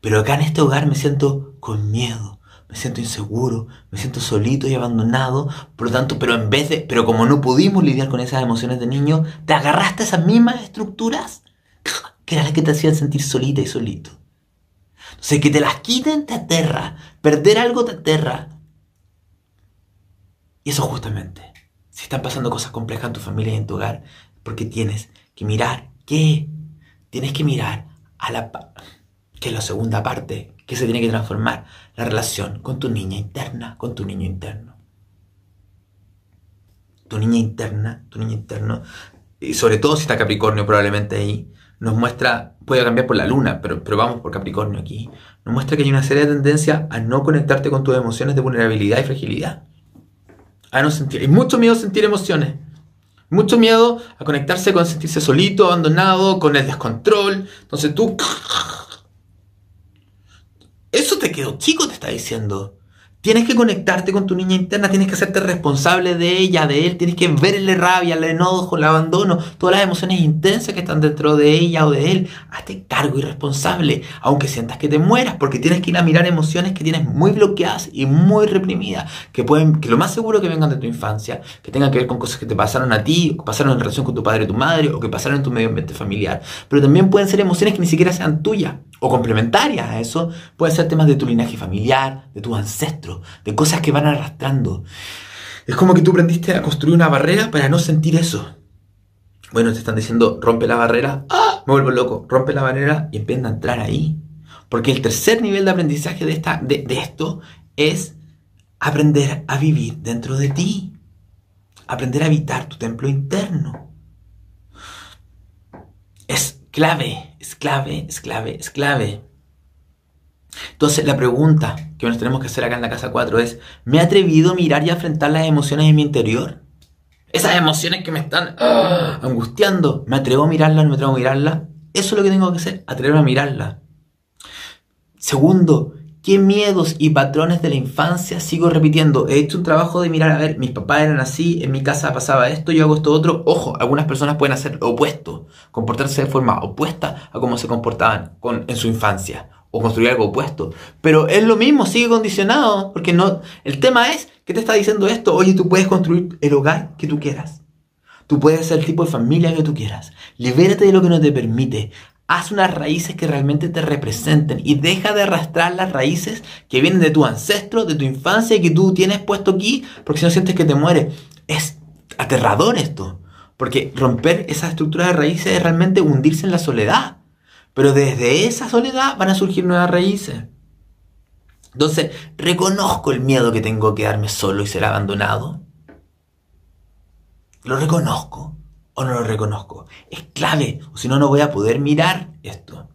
Pero acá en este hogar me siento con miedo, me siento inseguro, me siento solito y abandonado, por lo tanto, pero en vez de, pero como no pudimos lidiar con esas emociones de niño, te agarraste a esas mismas estructuras que eran las que te hacían sentir solita y solito. Entonces, que te las quiten te aterra, perder algo te aterra. Y eso justamente, si están pasando cosas complejas en tu familia y en tu hogar, porque tienes que mirar, ¿qué? Tienes que mirar a la... que es la segunda parte que se tiene que transformar la relación con tu niña interna, con tu niño interno. Tu niña interna, tu niño interno, y sobre todo si está Capricornio probablemente ahí, nos muestra, puede cambiar por la luna, pero, pero vamos por Capricornio aquí, nos muestra que hay una serie de tendencias a no conectarte con tus emociones de vulnerabilidad y fragilidad. A no sentir, hay mucho miedo a sentir emociones. Mucho miedo a conectarse con sentirse solito, abandonado, con el descontrol. Entonces tú eso te quedó chico, te está diciendo. Tienes que conectarte con tu niña interna, tienes que hacerte responsable de ella, de él, tienes que verle rabia, el enojo, el abandono, todas las emociones intensas que están dentro de ella o de él. Hazte cargo y responsable, aunque sientas que te mueras, porque tienes que ir a mirar emociones que tienes muy bloqueadas y muy reprimidas, que pueden, que lo más seguro que vengan de tu infancia, que tengan que ver con cosas que te pasaron a ti, o que pasaron en relación con tu padre o tu madre, o que pasaron en tu medio ambiente familiar. Pero también pueden ser emociones que ni siquiera sean tuyas o complementarias a eso. Pueden ser temas de tu linaje familiar, de tus ancestros de cosas que van arrastrando. Es como que tú aprendiste a construir una barrera para no sentir eso. Bueno, te están diciendo, rompe la barrera, ¡ah! Me vuelvo loco, rompe la barrera y empieza a entrar ahí. Porque el tercer nivel de aprendizaje de, esta, de, de esto es aprender a vivir dentro de ti. Aprender a habitar tu templo interno. Es clave, es clave, es clave, es clave. Entonces, la pregunta que nos tenemos que hacer acá en la casa 4 es, ¿me he atrevido a mirar y a enfrentar las emociones en mi interior? Esas emociones que me están ah, angustiando, ¿me atrevo a mirarlas? ¿No me atrevo a mirarlas? Eso es lo que tengo que hacer, atreverme a mirarlas. Segundo, ¿qué miedos y patrones de la infancia sigo repitiendo? He hecho un trabajo de mirar, a ver, mis papás eran así, en mi casa pasaba esto, yo hago esto otro. Ojo, algunas personas pueden hacer lo opuesto, comportarse de forma opuesta a cómo se comportaban en su infancia o construir algo opuesto. Pero es lo mismo, sigue condicionado, porque no, el tema es que te está diciendo esto, oye, tú puedes construir el hogar que tú quieras. Tú puedes ser el tipo de familia que tú quieras. Libérate de lo que no te permite. Haz unas raíces que realmente te representen y deja de arrastrar las raíces que vienen de tu ancestro, de tu infancia y que tú tienes puesto aquí, porque si no sientes que te mueres. Es aterrador esto, porque romper esa estructura de raíces es realmente hundirse en la soledad. Pero desde esa soledad van a surgir nuevas raíces. Entonces, reconozco el miedo que tengo a quedarme solo y ser abandonado. ¿Lo reconozco o no lo reconozco? Es clave, o si no, no voy a poder mirar esto.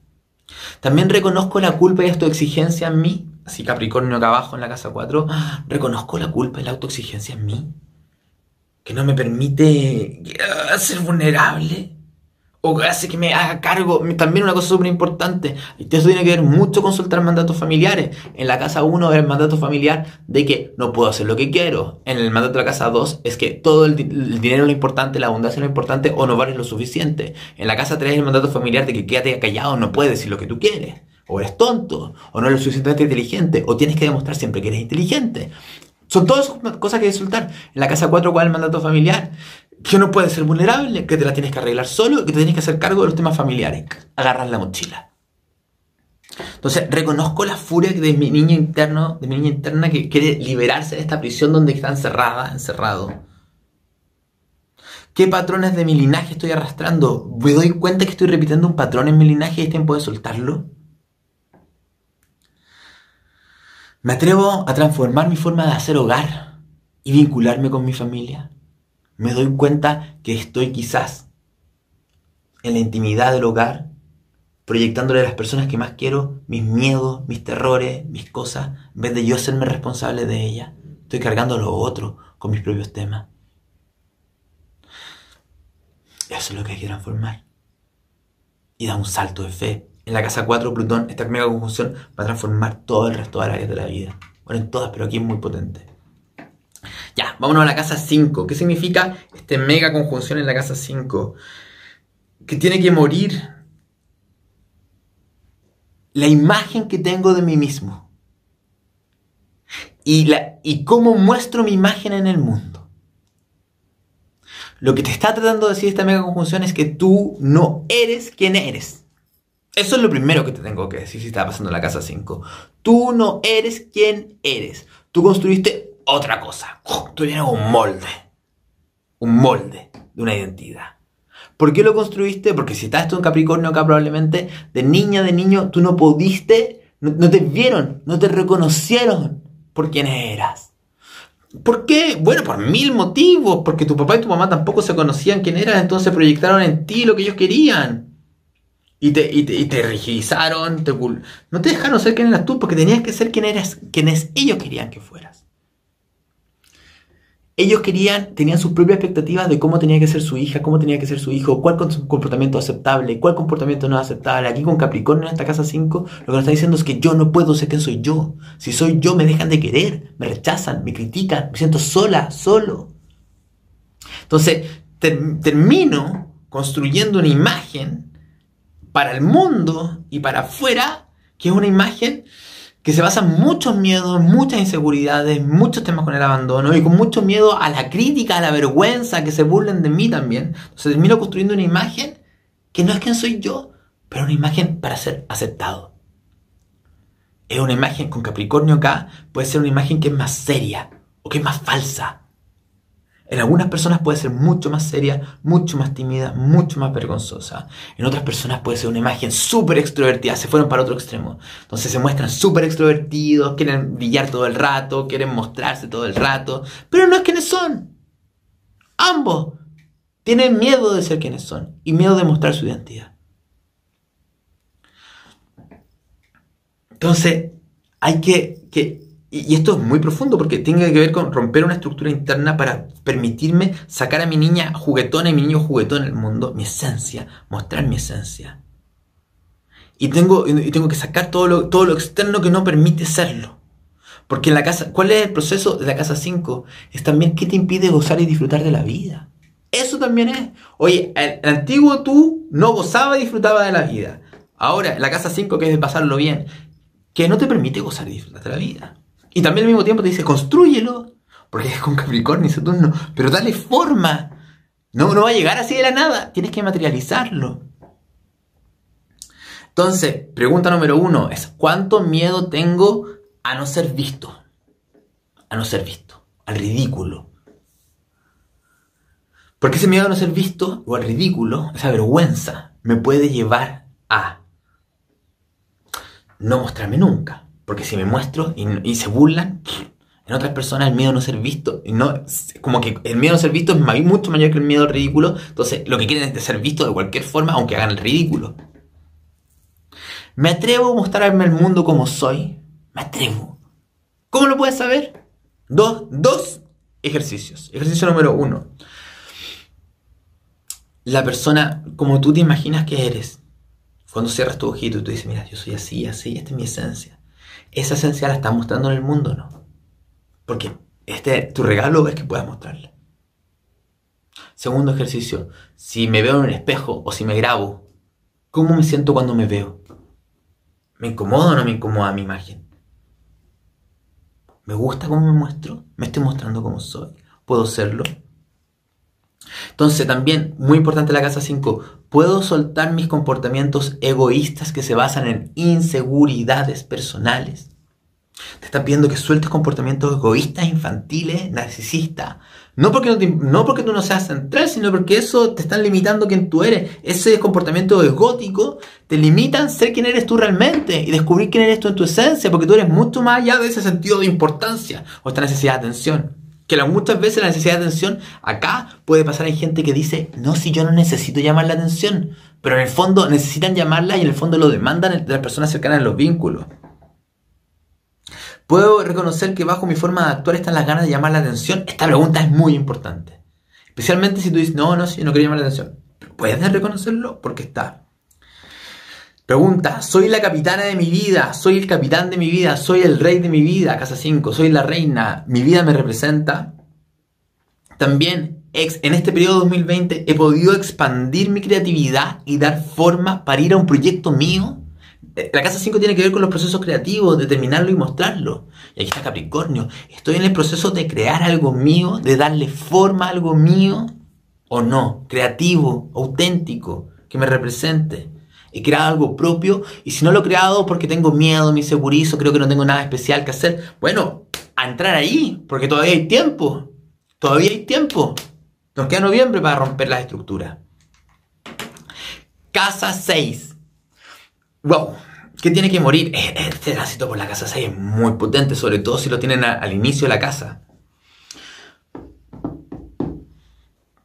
También reconozco la culpa y autoexigencia en mí. Así Capricornio acá abajo en la casa 4. Reconozco la culpa y la autoexigencia en mí. Que no me permite ah, ser vulnerable o hace que me haga cargo. También una cosa súper importante, esto tiene que ver mucho con soltar mandatos familiares. En la casa 1 el mandato familiar de que no puedo hacer lo que quiero. En el mandato de la casa 2 es que todo el, dinero es lo importante, la abundancia es lo importante o no vale lo suficiente. En la casa 3 el mandato familiar de que quédate callado, no puedes decir lo que tú quieres. O eres tonto, o no eres lo suficientemente inteligente, o tienes que demostrar siempre que eres inteligente. Son todas cosas que soltar. En la casa 4, ¿cuál es el mandato familiar? Que no puedes ser vulnerable, que te la tienes que arreglar solo, que te tienes que hacer cargo de los temas familiares. Agarrar la mochila. Entonces, reconozco la furia de mi niño interno, de mi niña interna que quiere liberarse de esta prisión donde está encerrada, encerrado. ¿Qué patrones de mi linaje estoy arrastrando? ¿Me doy cuenta que estoy repitiendo un patrón en mi linaje y es tiempo de soltarlo? ¿Me atrevo a transformar mi forma de hacer hogar y vincularme con mi familia? Me doy cuenta que estoy quizás en la intimidad del hogar, proyectándole a las personas que más quiero mis miedos, mis terrores, mis cosas, en vez de yo serme responsable de ellas. Estoy cargando lo otro con mis propios temas. Eso es lo que hay que transformar. Y da un salto de fe. En la casa 4, Plutón, esta mega conjunción va a transformar todo el resto de áreas de la vida. Bueno, en todas, pero aquí es muy potente. Ya, vámonos a la casa 5. ¿Qué significa este mega conjunción en la casa 5? Que tiene que morir la imagen que tengo de mí mismo. Y, la, y cómo muestro mi imagen en el mundo. Lo que te está tratando de decir esta mega conjunción es que tú no eres quien eres. Eso es lo primero que te tengo que decir si está pasando en la casa 5. Tú no eres quien eres. Tú construiste otra cosa. Tú tienes un molde. Un molde de una identidad. ¿Por qué lo construiste? Porque si estás tú en Capricornio acá probablemente, de niña, de niño, tú no pudiste, no, te vieron, no te reconocieron por quién eras. ¿Por qué? Bueno, por mil motivos. Porque tu papá y tu mamá tampoco se conocían quién eras, entonces proyectaron en ti lo que ellos querían. Y te, y te, rigidizaron, no te dejaron ser quién eras tú, porque tenías que ser quien eras, quienes ellos querían que fueras ellos querían, tenían sus propias expectativas de cómo tenía que ser su hija, cómo tenía que ser su hijo, cuál comportamiento aceptable, cuál comportamiento no aceptable. Aquí con Capricornio en esta casa 5, lo que nos está diciendo es que yo no puedo ser quien soy yo. Si soy yo, me dejan de querer, me rechazan, me critican, me siento sola, solo. Entonces, termino construyendo una imagen para el mundo y para afuera, que es una imagen que se basa en muchos miedos, muchas inseguridades, muchos temas con el abandono y con mucho miedo a la crítica, a la vergüenza, que se burlen de mí también. Entonces termino construyendo una imagen que no es quien soy yo, pero una imagen para ser aceptado. Es una imagen con Capricornio acá, puede ser una imagen que es más seria o que es más falsa en algunas personas puede ser mucho más seria, mucho más tímida, mucho más vergonzosa. En otras personas puede ser una imagen súper extrovertida, se fueron para otro extremo. Entonces se muestran súper extrovertidos, quieren brillar todo el rato, quieren mostrarse todo el rato, pero no es quienes son. Ambos tienen miedo de ser quienes son y miedo de mostrar su identidad. Entonces, hay que, que y, esto es muy profundo porque tiene que ver con romper una estructura interna para permitirme sacar a mi niña juguetona y mi niño juguetón el mundo, mi esencia, mostrar mi esencia. Y tengo, y tengo que sacar todo lo, todo lo externo que no permite serlo. Porque en la casa, ¿cuál es el proceso de la casa 5? Es también qué te impide gozar y disfrutar de la vida. Eso también es. Oye, el, el antiguo tú no gozaba y disfrutaba de la vida. Ahora, la casa 5, que es de pasarlo bien, que no te permite gozar y disfrutar de la vida. Y también al mismo tiempo te dice, construyelo, porque es con Capricornio y Saturno, pero dale forma. No, no va a llegar así de la nada, tienes que materializarlo. Entonces, pregunta número uno es, ¿cuánto miedo tengo a no ser visto? A no ser visto, al ridículo. Porque ese miedo a no ser visto o al ridículo, esa vergüenza, me puede llevar a no mostrarme nunca. Porque si me muestro y, se burlan, en otras personas el miedo a no ser visto, no, como que el miedo a no ser visto es mucho mayor que el miedo al ridículo. Entonces, lo que quieren es ser visto de cualquier forma, aunque hagan el ridículo. ¿Me atrevo a mostrarme al mundo como soy? Me atrevo. ¿Cómo lo puedes saber? Dos, dos ejercicios. Ejercicio número uno. La persona como tú te imaginas que eres. Cuando cierras tu ojito y tú dices, mira, yo soy así, así, esta es mi esencia. Esa esencia la estás mostrando en el mundo, ¿no? Porque este, tu regalo es que puedas mostrarla. Segundo ejercicio, si me veo en un espejo o si me grabo, ¿cómo me siento cuando me veo? ¿Me incomoda o no me incomoda mi imagen? ¿Me gusta cómo me muestro? ¿Me estoy mostrando como soy? ¿Puedo serlo? Entonces también, muy importante la casa 5, puedo soltar mis comportamientos egoístas que se basan en inseguridades personales. Te está pidiendo que sueltes comportamientos egoístas, infantiles, narcisistas. No porque, no, no porque tú no seas central, sino porque eso te están limitando quien tú eres. Ese comportamiento egótico te limitan ser quien eres tú realmente y descubrir quién eres tú en tu esencia, porque tú eres mucho más allá de ese sentido de importancia o esta necesidad de atención que muchas veces la necesidad de atención acá puede pasar hay gente que dice, no, si yo no necesito llamar la atención, pero en el fondo necesitan llamarla y en el fondo lo demandan de las personas cercanas en los vínculos. ¿Puedo reconocer que bajo mi forma de actuar están las ganas de llamar la atención? Esta pregunta es muy importante. Especialmente si tú dices, no, no, si no quiero llamar la atención. ¿Puedes reconocerlo? Porque está. Pregunta, soy la capitana de mi vida, soy el capitán de mi vida, soy el rey de mi vida, casa 5, soy la reina, mi vida me representa. También en este periodo 2020 he podido expandir mi creatividad y dar forma para ir a un proyecto mío. Eh, la casa 5 tiene que ver con los procesos creativos, determinarlo y mostrarlo. Y aquí está Capricornio. Estoy en el proceso de crear algo mío, de darle forma a algo mío o no, creativo, auténtico, que me represente. He creado algo propio y si no lo he creado porque tengo miedo, me insegurizo, creo que no tengo nada especial que hacer, bueno, a entrar ahí, porque todavía hay tiempo. Todavía hay tiempo. Nos queda noviembre para romper la estructura. Casa 6. Wow. ¿Qué tiene que morir? Este tránsito por la casa 6 es muy potente, sobre todo si lo tienen al inicio de la casa.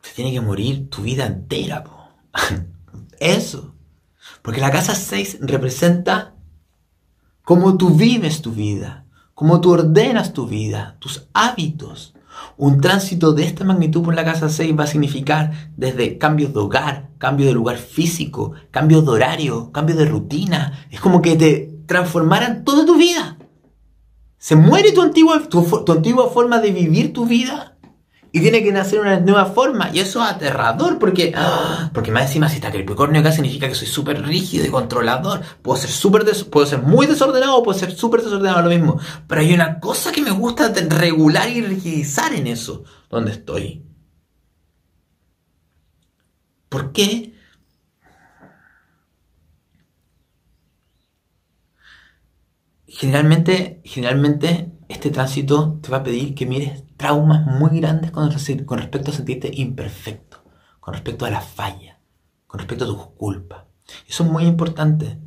Se tiene que morir tu vida entera. Eso. Porque la casa 6 representa cómo tú vives tu vida, cómo tú ordenas tu vida, tus hábitos. Un tránsito de esta magnitud por la casa 6 va a significar desde cambios de hogar, cambio de lugar físico, cambio de horario, cambio de rutina. Es como que te transformaran toda tu vida. Se muere tu antigua, tu antigua forma de vivir tu vida y tiene que nacer una nueva forma. Y eso es aterrador porque, ¡ah! porque más encima si está Capricornio acá significa que soy súper rígido y controlador. Puedo ser, super puedo ser muy desordenado puedo ser súper desordenado, lo mismo. Pero hay una cosa que me gusta regular y rigidizar en eso, donde estoy. ¿Por qué? Generalmente, generalmente este tránsito te va a pedir que mires traumas muy grandes con, respecto a sentirte imperfecto, con respecto a la falla, con respecto a tus culpas. Eso es muy importante.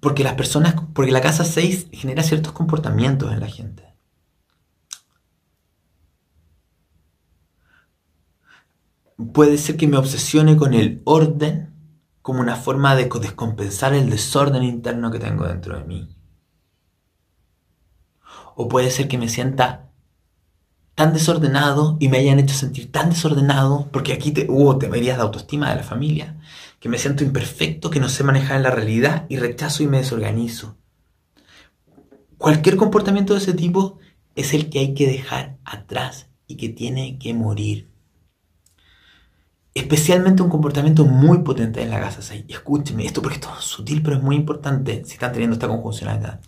Porque las personas, porque la casa 6 genera ciertos comportamientos en la gente. Puede ser que me obsesione con el orden, como una forma de descompensar el desorden interno que tengo dentro de mí. O puede ser que me sienta tan desordenado y me hayan hecho sentir tan desordenado, porque aquí te, hubo temerías de autoestima de la familia, que me siento imperfecto, que no sé manejar en la realidad y rechazo y me desorganizo. Cualquier comportamiento de ese tipo es el que hay que dejar atrás y que tiene que morir. Especialmente un comportamiento muy potente en la casa 6. Escúcheme esto porque esto es sutil, pero es muy importante si están teniendo esta conjuncionalidad.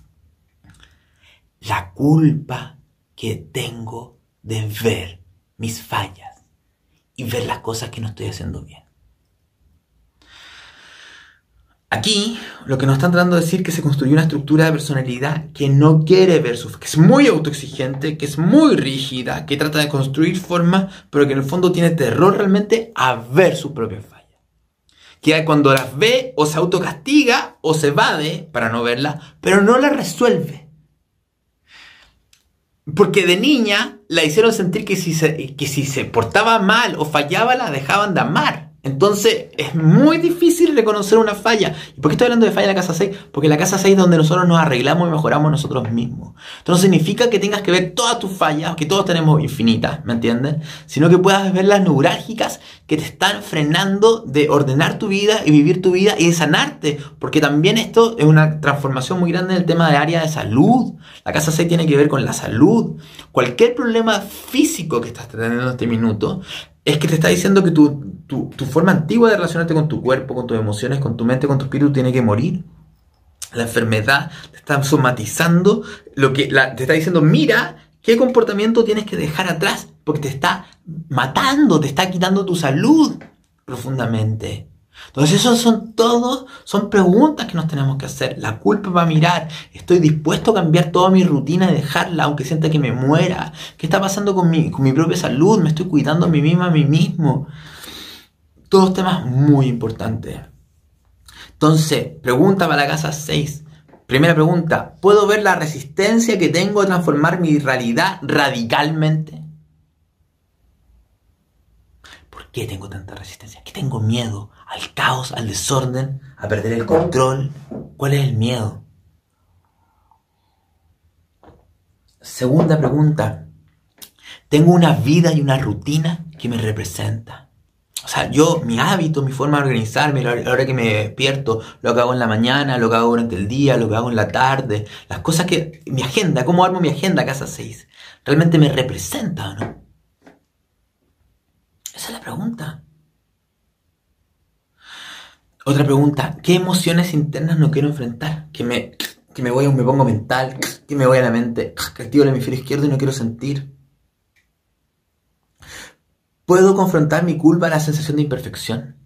La culpa que tengo de ver mis fallas y ver las cosas que no estoy haciendo bien. Aquí lo que nos están tratando de decir es que se construyó una estructura de personalidad que no quiere ver su que es muy autoexigente, que es muy rígida, que trata de construir formas, pero que en el fondo tiene terror realmente a ver sus propias fallas. Que cuando las ve o se autocastiga o se evade para no verlas, pero no las resuelve. Porque de niña la hicieron sentir que si se, que si se portaba mal o fallaba la dejaban de amar. Entonces es muy difícil reconocer una falla. ¿Y por qué estoy hablando de falla en la casa 6? Porque la casa 6 es donde nosotros nos arreglamos y mejoramos nosotros mismos. Esto no significa que tengas que ver todas tus fallas, que todos tenemos infinitas, ¿me entienden? Sino que puedas ver las neurálgicas que te están frenando de ordenar tu vida y vivir tu vida y de sanarte. Porque también esto es una transformación muy grande en el tema de área de salud. La casa 6 tiene que ver con la salud. Cualquier problema físico que estás teniendo en este minuto es que te está diciendo que tu, forma antigua de relacionarte con tu cuerpo, con tus emociones, con tu mente, con tu espíritu tiene que morir. La enfermedad te está somatizando, lo que te está diciendo, mira qué comportamiento tienes que dejar atrás, porque te está matando, te está quitando tu salud profundamente. Entonces, eso son todos, son preguntas que nos tenemos que hacer. La culpa va a mirar. Estoy dispuesto a cambiar toda mi rutina y dejarla, aunque sienta que me muera. ¿Qué está pasando con mi, con mi propia salud? ¿Me estoy cuidando a mí misma, a mí mismo? Todos temas muy importantes. Entonces, pregunta para la casa 6. Primera pregunta, ¿puedo ver la resistencia que tengo a transformar mi realidad radicalmente? ¿Por qué tengo tanta resistencia? ¿Qué tengo miedo? ¿Al caos, al desorden, a perder el control? ¿Cuál es el miedo? Segunda pregunta. Tengo una vida y una rutina que me representa. O sea, yo, mi hábito, mi forma de organizarme, la hora que me despierto, lo que hago en la mañana, lo que hago durante el día, lo que hago en la tarde, las cosas que, mi agenda, cómo armo mi agenda a casa 6, ¿realmente me representa o no? Esa es la pregunta. Otra pregunta, ¿qué emociones internas no quiero enfrentar? Que me, que me voy me pongo mental, que me voy a la mente, que activo el hemisferio izquierdo y no quiero sentir. ¿Puedo confrontar mi culpa a la sensación de imperfección?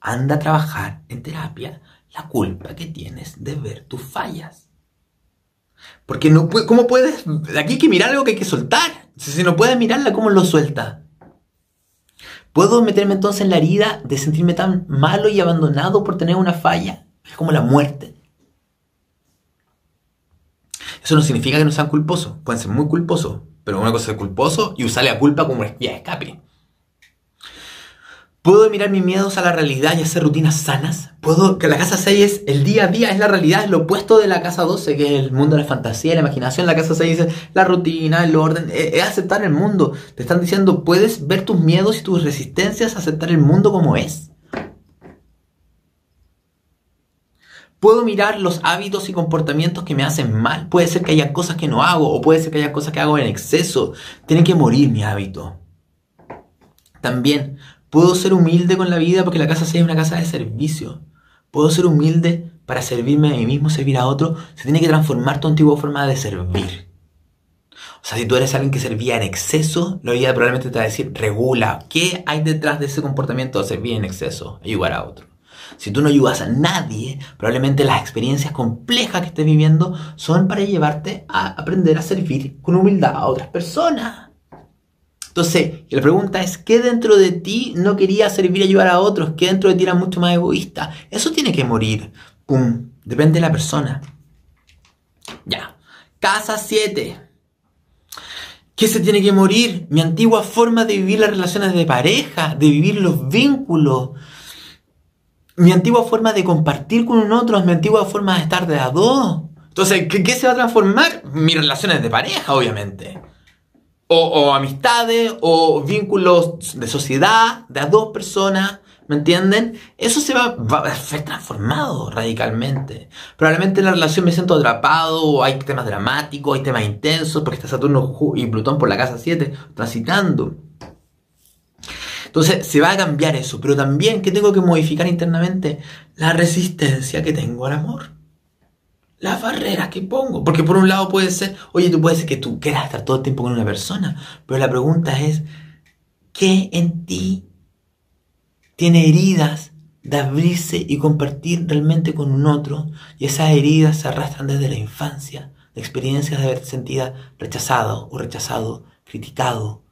Anda a trabajar en terapia la culpa que tienes de ver tus fallas. Porque no, ¿cómo puedes? Aquí hay que mirar algo que hay que soltar. Si no puedes mirarla, ¿cómo lo suelta? ¿Puedo meterme entonces en la herida de sentirme tan malo y abandonado por tener una falla? Es como la muerte. Eso no significa que no sean culposos. Pueden ser muy culposos. Pero una cosa es culposo y usar la culpa como de escape. ¿Puedo mirar mis miedos a la realidad y hacer rutinas sanas? ¿Puedo que la casa 6 es el día a día, es la realidad, es lo opuesto de la casa 12, que es el mundo de la fantasía, la imaginación? La casa 6 es la rutina, el orden, es, aceptar el mundo. Te están diciendo, puedes ver tus miedos y tus resistencias, aceptar el mundo como es. Puedo mirar los hábitos y comportamientos que me hacen mal. Puede ser que haya cosas que no hago o puede ser que haya cosas que hago en exceso. Tiene que morir mi hábito. También Puedo ser humilde con la vida porque la casa 6 es una casa de servicio. Puedo ser humilde para servirme a mí mismo, servir a otro. Se tiene que transformar tu antigua forma de servir. O sea, si tú eres alguien que servía en exceso, la vida probablemente te va a decir, regula. ¿Qué hay detrás de ese comportamiento de servir en exceso? Ayudar a otro. Si tú no ayudas a nadie, probablemente las experiencias complejas que estés viviendo son para llevarte a aprender a servir con humildad a otras personas. Entonces, la pregunta es, ¿qué dentro de ti no quería servir ayudar a otros? ¿Qué dentro de ti era mucho más egoísta? Eso tiene que morir. Pum. Depende de la persona. Ya. Casa 7. ¿Qué se tiene que morir? Mi antigua forma de vivir las relaciones de pareja, de vivir los vínculos. mi antigua forma de compartir con un otro mi antigua forma de estar de a dos. Entonces, ¿qué, se va a transformar? Mis relaciones de pareja, obviamente. O, amistades, o vínculos de sociedad, de dos personas, ¿me entienden? Eso se va, va, a ser transformado radicalmente. Probablemente en la relación me siento atrapado, o hay temas dramáticos, hay temas intensos, porque está Saturno y Plutón por la casa 7 transitando. Entonces se va a cambiar eso, pero también que tengo que modificar internamente la resistencia que tengo al amor. Las barreras que pongo. Porque por un lado puede ser, oye, tú puedes ser que tú quieras estar todo el tiempo con una persona, pero la pregunta es, ¿qué en ti tiene heridas de abrirse y compartir realmente con un otro? Y esas heridas se arrastran desde la infancia, de experiencias de haber sentido rechazado o rechazado, criticado,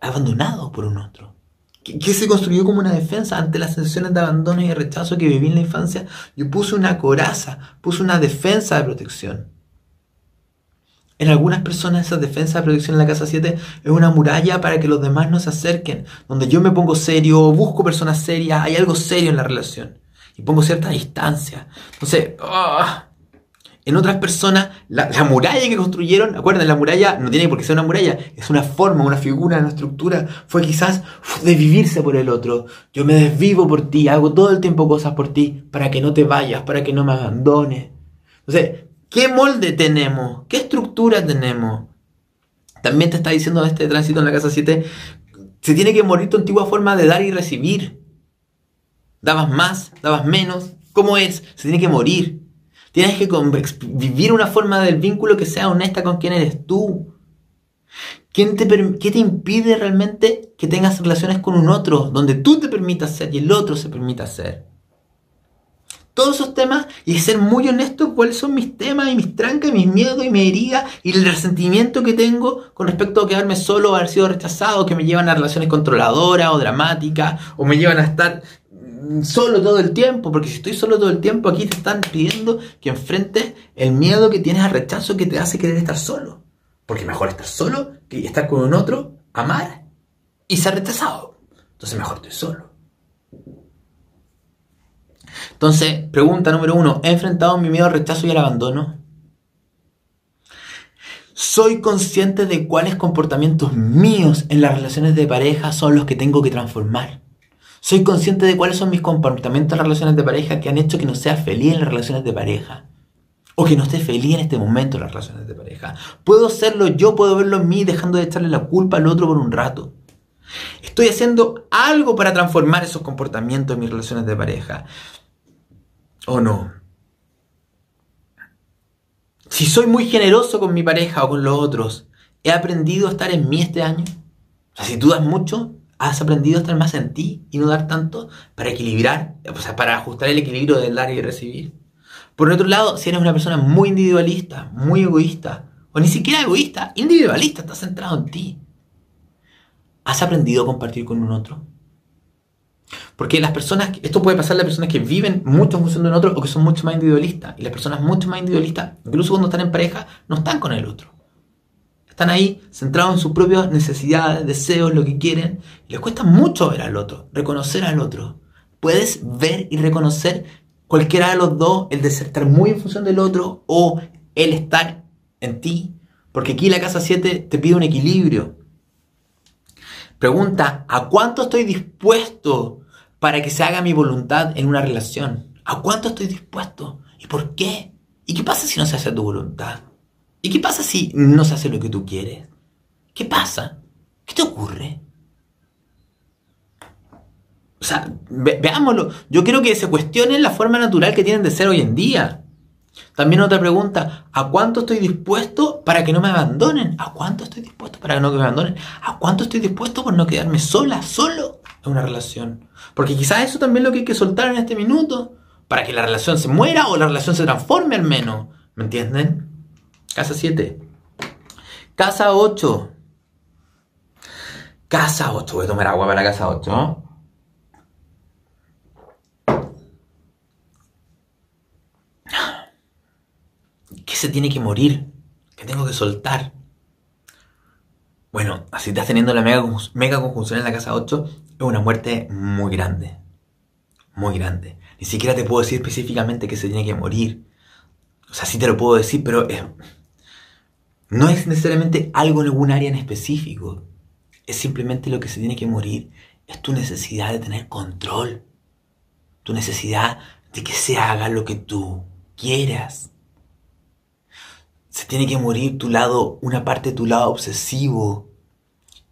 abandonado por un otro que, se construyó como una defensa ante las sensaciones de abandono y de rechazo que viví en la infancia. Yo puse una coraza, puse una defensa de protección. En algunas personas esa defensa de protección en la casa 7 es una muralla para que los demás no se acerquen, donde yo me pongo serio, busco personas serias, hay algo serio en la relación y pongo cierta distancia. Entonces, ¡ah! En otras personas, la, muralla que construyeron, acuerden, la muralla no tiene por qué ser una muralla, es una forma, una figura, una estructura. Fue quizás de vivirse por el otro. Yo me desvivo por ti, hago todo el tiempo cosas por ti, para que no te vayas, para que no me abandones. Entonces, ¿qué molde tenemos? ¿Qué estructura tenemos? También te está diciendo este tránsito en la casa 7, se tiene que morir tu antigua forma de dar y recibir. Dabas más, dabas menos. ¿Cómo es? Se tiene que morir. Tienes que vivir una forma del vínculo que sea honesta con quién eres tú. ¿Quién te, ¿Qué te impide realmente que tengas relaciones con un otro donde tú te permitas ser y el otro se permita ser? Todos esos temas y ser muy honesto cuáles son mis temas y mis trancas y mis miedos y mi herida y el resentimiento que tengo con respecto a quedarme solo o haber sido rechazado, que me llevan a relaciones controladoras o dramáticas o me llevan a estar solo todo el tiempo, porque si estoy solo todo el tiempo, aquí te están pidiendo que enfrentes el miedo que tienes al rechazo que te hace querer estar solo. Porque mejor estar solo que estar con otro, amar y ser rechazado. Entonces mejor estoy solo. Entonces, pregunta número uno, ¿he enfrentado mi miedo al rechazo y al abandono? ¿Soy consciente de cuáles comportamientos míos en las relaciones de pareja son los que tengo que transformar? Soy consciente de cuáles son mis comportamientos en relaciones de pareja que han hecho que no sea feliz en las relaciones de pareja. O que no esté feliz en este momento en las relaciones de pareja. Puedo serlo yo, puedo verlo en mí, dejando de echarle la culpa al otro por un rato. Estoy haciendo algo para transformar esos comportamientos en mis relaciones de pareja. ¿O no? Si soy muy generoso con mi pareja o con los otros, ¿he aprendido a estar en mí este año? O sea, si dudas mucho, has aprendido a estar más en ti y no dar tanto para equilibrar, o sea, para ajustar el equilibrio del dar y recibir. Por otro lado, si eres una persona muy individualista, muy egoísta, o ni siquiera egoísta, individualista, estás centrado en ti, ¿has aprendido a compartir con un otro? Porque las personas, esto puede pasar a las personas que viven mucho en función de un otro o que son mucho más individualistas. Y las personas mucho más individualistas, incluso cuando están en pareja, no están con el otro. Están ahí centrados en sus propias necesidades, deseos, lo que quieren. Les cuesta mucho ver al otro, reconocer al otro. Puedes ver y reconocer cualquiera de los dos, el de muy en función del otro o el estar en ti. Porque aquí la casa 7 te pide un equilibrio. Pregunta, ¿a cuánto estoy dispuesto para que se haga mi voluntad en una relación? ¿A cuánto estoy dispuesto? ¿Y por qué? ¿Y qué pasa si no se hace tu voluntad? ¿Y qué pasa si no se hace lo que tú quieres? ¿Qué pasa? ¿Qué te ocurre? O sea, veámoslo. Yo quiero que se cuestionen la forma natural que tienen de ser hoy en día. También otra pregunta, ¿a cuánto estoy dispuesto para que no me abandonen? ¿A cuánto estoy dispuesto para que no me abandonen? ¿A cuánto estoy dispuesto por no quedarme sola, solo en una relación? Porque quizás eso también es lo que hay que soltar en este minuto, para que la relación se muera o la relación se transforme al menos. ¿Me entienden? Casa 7. Casa 8. Casa 8. Voy a tomar agua para la casa 8. ¿Qué se tiene que morir? ¿Qué tengo que soltar? Bueno, así estás teniendo la mega, mega conjunción en la casa 8, es una muerte muy grande. muy grande. Ni siquiera te puedo decir específicamente que se tiene que morir. O sea, sí te lo puedo decir, pero no es necesariamente algo en algún área en específico. Es simplemente lo que se tiene que morir. Es tu necesidad de tener control. Tu necesidad de que se haga lo que tú quieras. Se tiene que morir tu lado, una parte de tu lado obsesivo.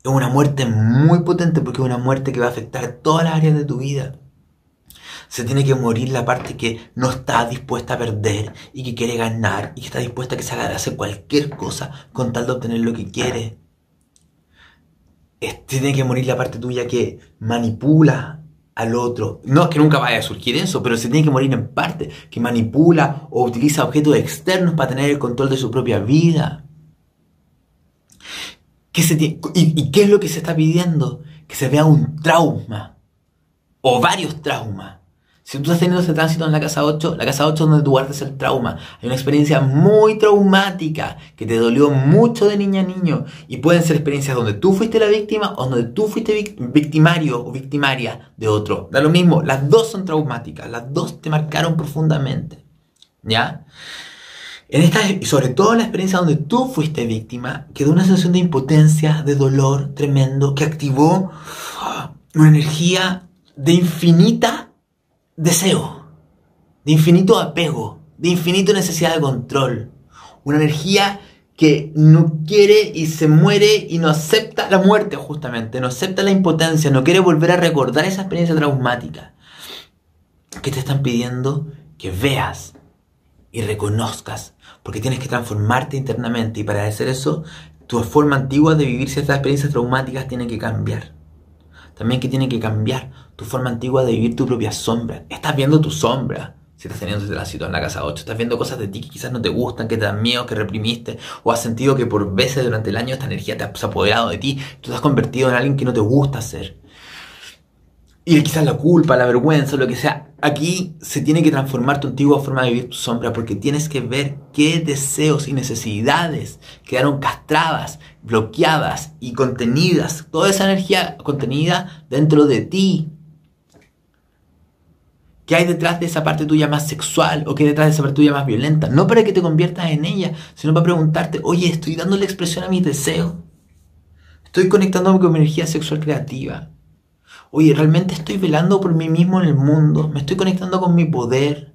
Es una muerte muy potente porque es una muerte que va a afectar todas las áreas de tu vida. Se tiene que morir la parte que no está dispuesta a perder y que quiere ganar y que está dispuesta a que se haga cualquier cosa con tal de obtener lo que quiere. tiene que morir la parte tuya que manipula al otro. No es que nunca vaya a surgir eso, pero se tiene que morir en parte, que manipula o utiliza objetos externos para tener el control de su propia vida. ¿Qué se y, ¿Y qué es lo que se está pidiendo? Que se vea un trauma o varios traumas si tú estás teniendo ese tránsito en la casa 8, la casa 8 es donde tú guardas el trauma. Hay una experiencia muy traumática que te dolió mucho de niña a niño. Y pueden ser experiencias donde tú fuiste la víctima o donde tú fuiste victimario o victimaria de otro. Da lo mismo, las dos son traumáticas, las dos te marcaron profundamente. ¿Ya? En esta, y sobre todo en la experiencia donde tú fuiste víctima, quedó una sensación de impotencia, de dolor tremendo, que activó una energía de infinita deseo, de infinito apego, de infinito necesidad de control. Una energía que no quiere y se muere y no acepta la muerte justamente, no acepta la impotencia, no quiere volver a recordar esa experiencia traumática. ¿Qué te están pidiendo? Que veas y reconozcas, porque tienes que transformarte internamente y para hacer eso, tu forma antigua de vivir ciertas experiencias traumáticas tiene que cambiar. También que tiene que cambiar tu forma antigua de vivir tu propia sombra. Estás viendo tu sombra. Si estás teniendo situación en la casa 8, estás viendo cosas de ti que quizás no te gustan, que te dan miedo, que reprimiste, o has sentido que por veces durante el año esta energía te ha apoderado de ti, tú te has convertido en alguien que no te gusta ser. Y quizás la culpa, la vergüenza, lo que sea. Aquí se tiene que transformar tu antigua forma de vivir tu sombra porque tienes que ver qué deseos y necesidades quedaron castradas, bloqueadas y contenidas. Toda esa energía contenida dentro de ti ¿Qué hay detrás de esa parte tuya más sexual o qué hay detrás de esa parte tuya más violenta? No para que te conviertas en ella, sino para preguntarte, oye, estoy dándole expresión a mis deseos. Estoy conectándome con mi energía sexual creativa. Oye, realmente estoy velando por mí mismo en el mundo. Me estoy conectando con mi poder.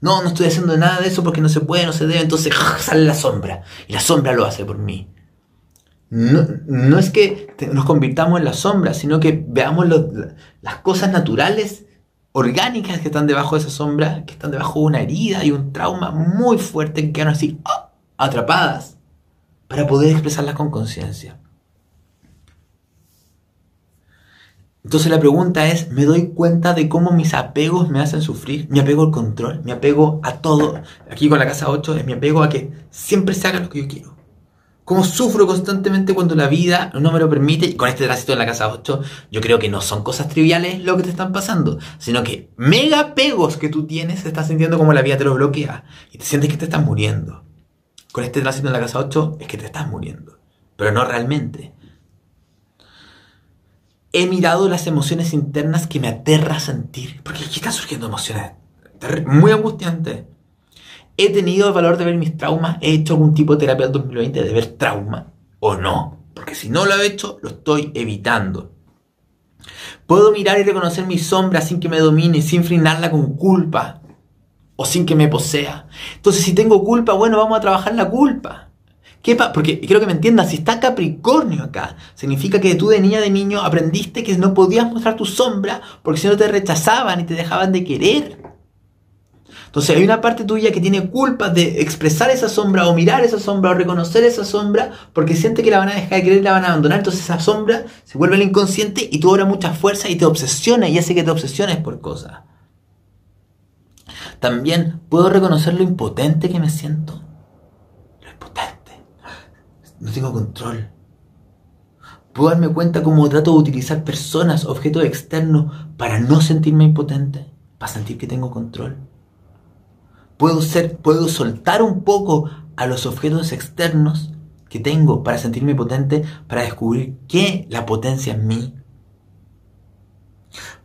No, no estoy haciendo nada de eso porque no se puede, no se debe. Entonces sale la sombra. Y la sombra lo hace por mí. No, no es que nos convirtamos en la sombra, sino que veamos las cosas naturales orgánicas que están debajo de esa sombra, que están debajo de una herida y un trauma muy fuerte que quedan así ¡ah! atrapadas para poder expresarlas con conciencia. Entonces la pregunta es, ¿me doy cuenta de cómo mis apegos me hacen sufrir? Mi apego al control, mi apego a todo. Aquí con la casa 8 es mi apego a que siempre se haga lo que yo quiero cómo sufro constantemente cuando la vida no me lo permite. Con este tránsito en la casa 8, yo creo que no son cosas triviales lo que te están pasando, sino que mega pegos que tú tienes te estás sintiendo como la vida te lo bloquea y te sientes que te estás muriendo. Con este tránsito en la casa 8 es que te estás muriendo, pero no realmente. He mirado las emociones internas que me aterra sentir, porque aquí están surgiendo emociones muy angustiantes ¿He tenido el valor de ver mis traumas? ¿He hecho algún tipo de terapia del 2020 de ver trauma? ¿O no? Porque si no lo he hecho, lo estoy evitando. Puedo mirar y reconocer mi sombra sin que me domine, sin frenarla con culpa o sin que me posea. Entonces, si tengo culpa, bueno, vamos a trabajar la culpa. ¿Qué Porque quiero que me entiendas, si está Capricornio acá, significa que tú de niña de niño aprendiste que no podías mostrar tu sombra porque si no te rechazaban y te dejaban de querer. Entonces hay una parte tuya que tiene culpa de expresar esa sombra o mirar esa sombra o reconocer esa sombra porque siente que la van a dejar de querer la van a abandonar. Entonces esa sombra se vuelve el inconsciente y tú obras mucha fuerza y te obsesiona y hace que te obsesiones por cosas. También puedo reconocer lo impotente que me siento. Lo impotente. No tengo control. Puedo darme cuenta cómo trato de utilizar personas, objetos externos para no sentirme impotente, para sentir que tengo control. Puedo, ser, puedo soltar un poco a los objetos externos que tengo para sentirme potente, para descubrir qué la potencia en mí.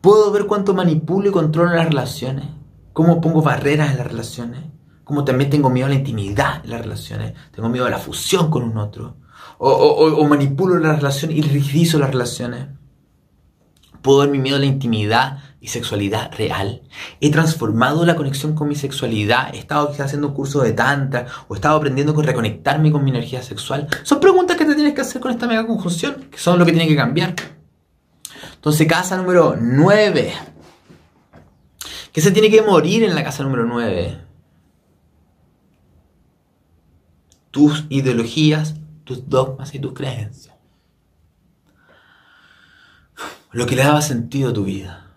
Puedo ver cuánto manipulo y controlo las relaciones, cómo pongo barreras en las relaciones, cómo también tengo miedo a la intimidad en las relaciones, tengo miedo a la fusión con un otro, o, manipulo las relaciones y rigidizo las relaciones. Puedo ver mi miedo a la intimidad y sexualidad real. He transformado la conexión con mi sexualidad. He estado haciendo un curso de tantra o he estado aprendiendo con reconectarme con mi energía sexual. Son preguntas que te tienes que hacer con esta mega conjunción, que son lo que tiene que cambiar. Entonces, casa número 9. ¿Qué se tiene que morir en la casa número 9? Tus ideologías, tus dogmas y tus creencias. Lo que le daba sentido a tu vida.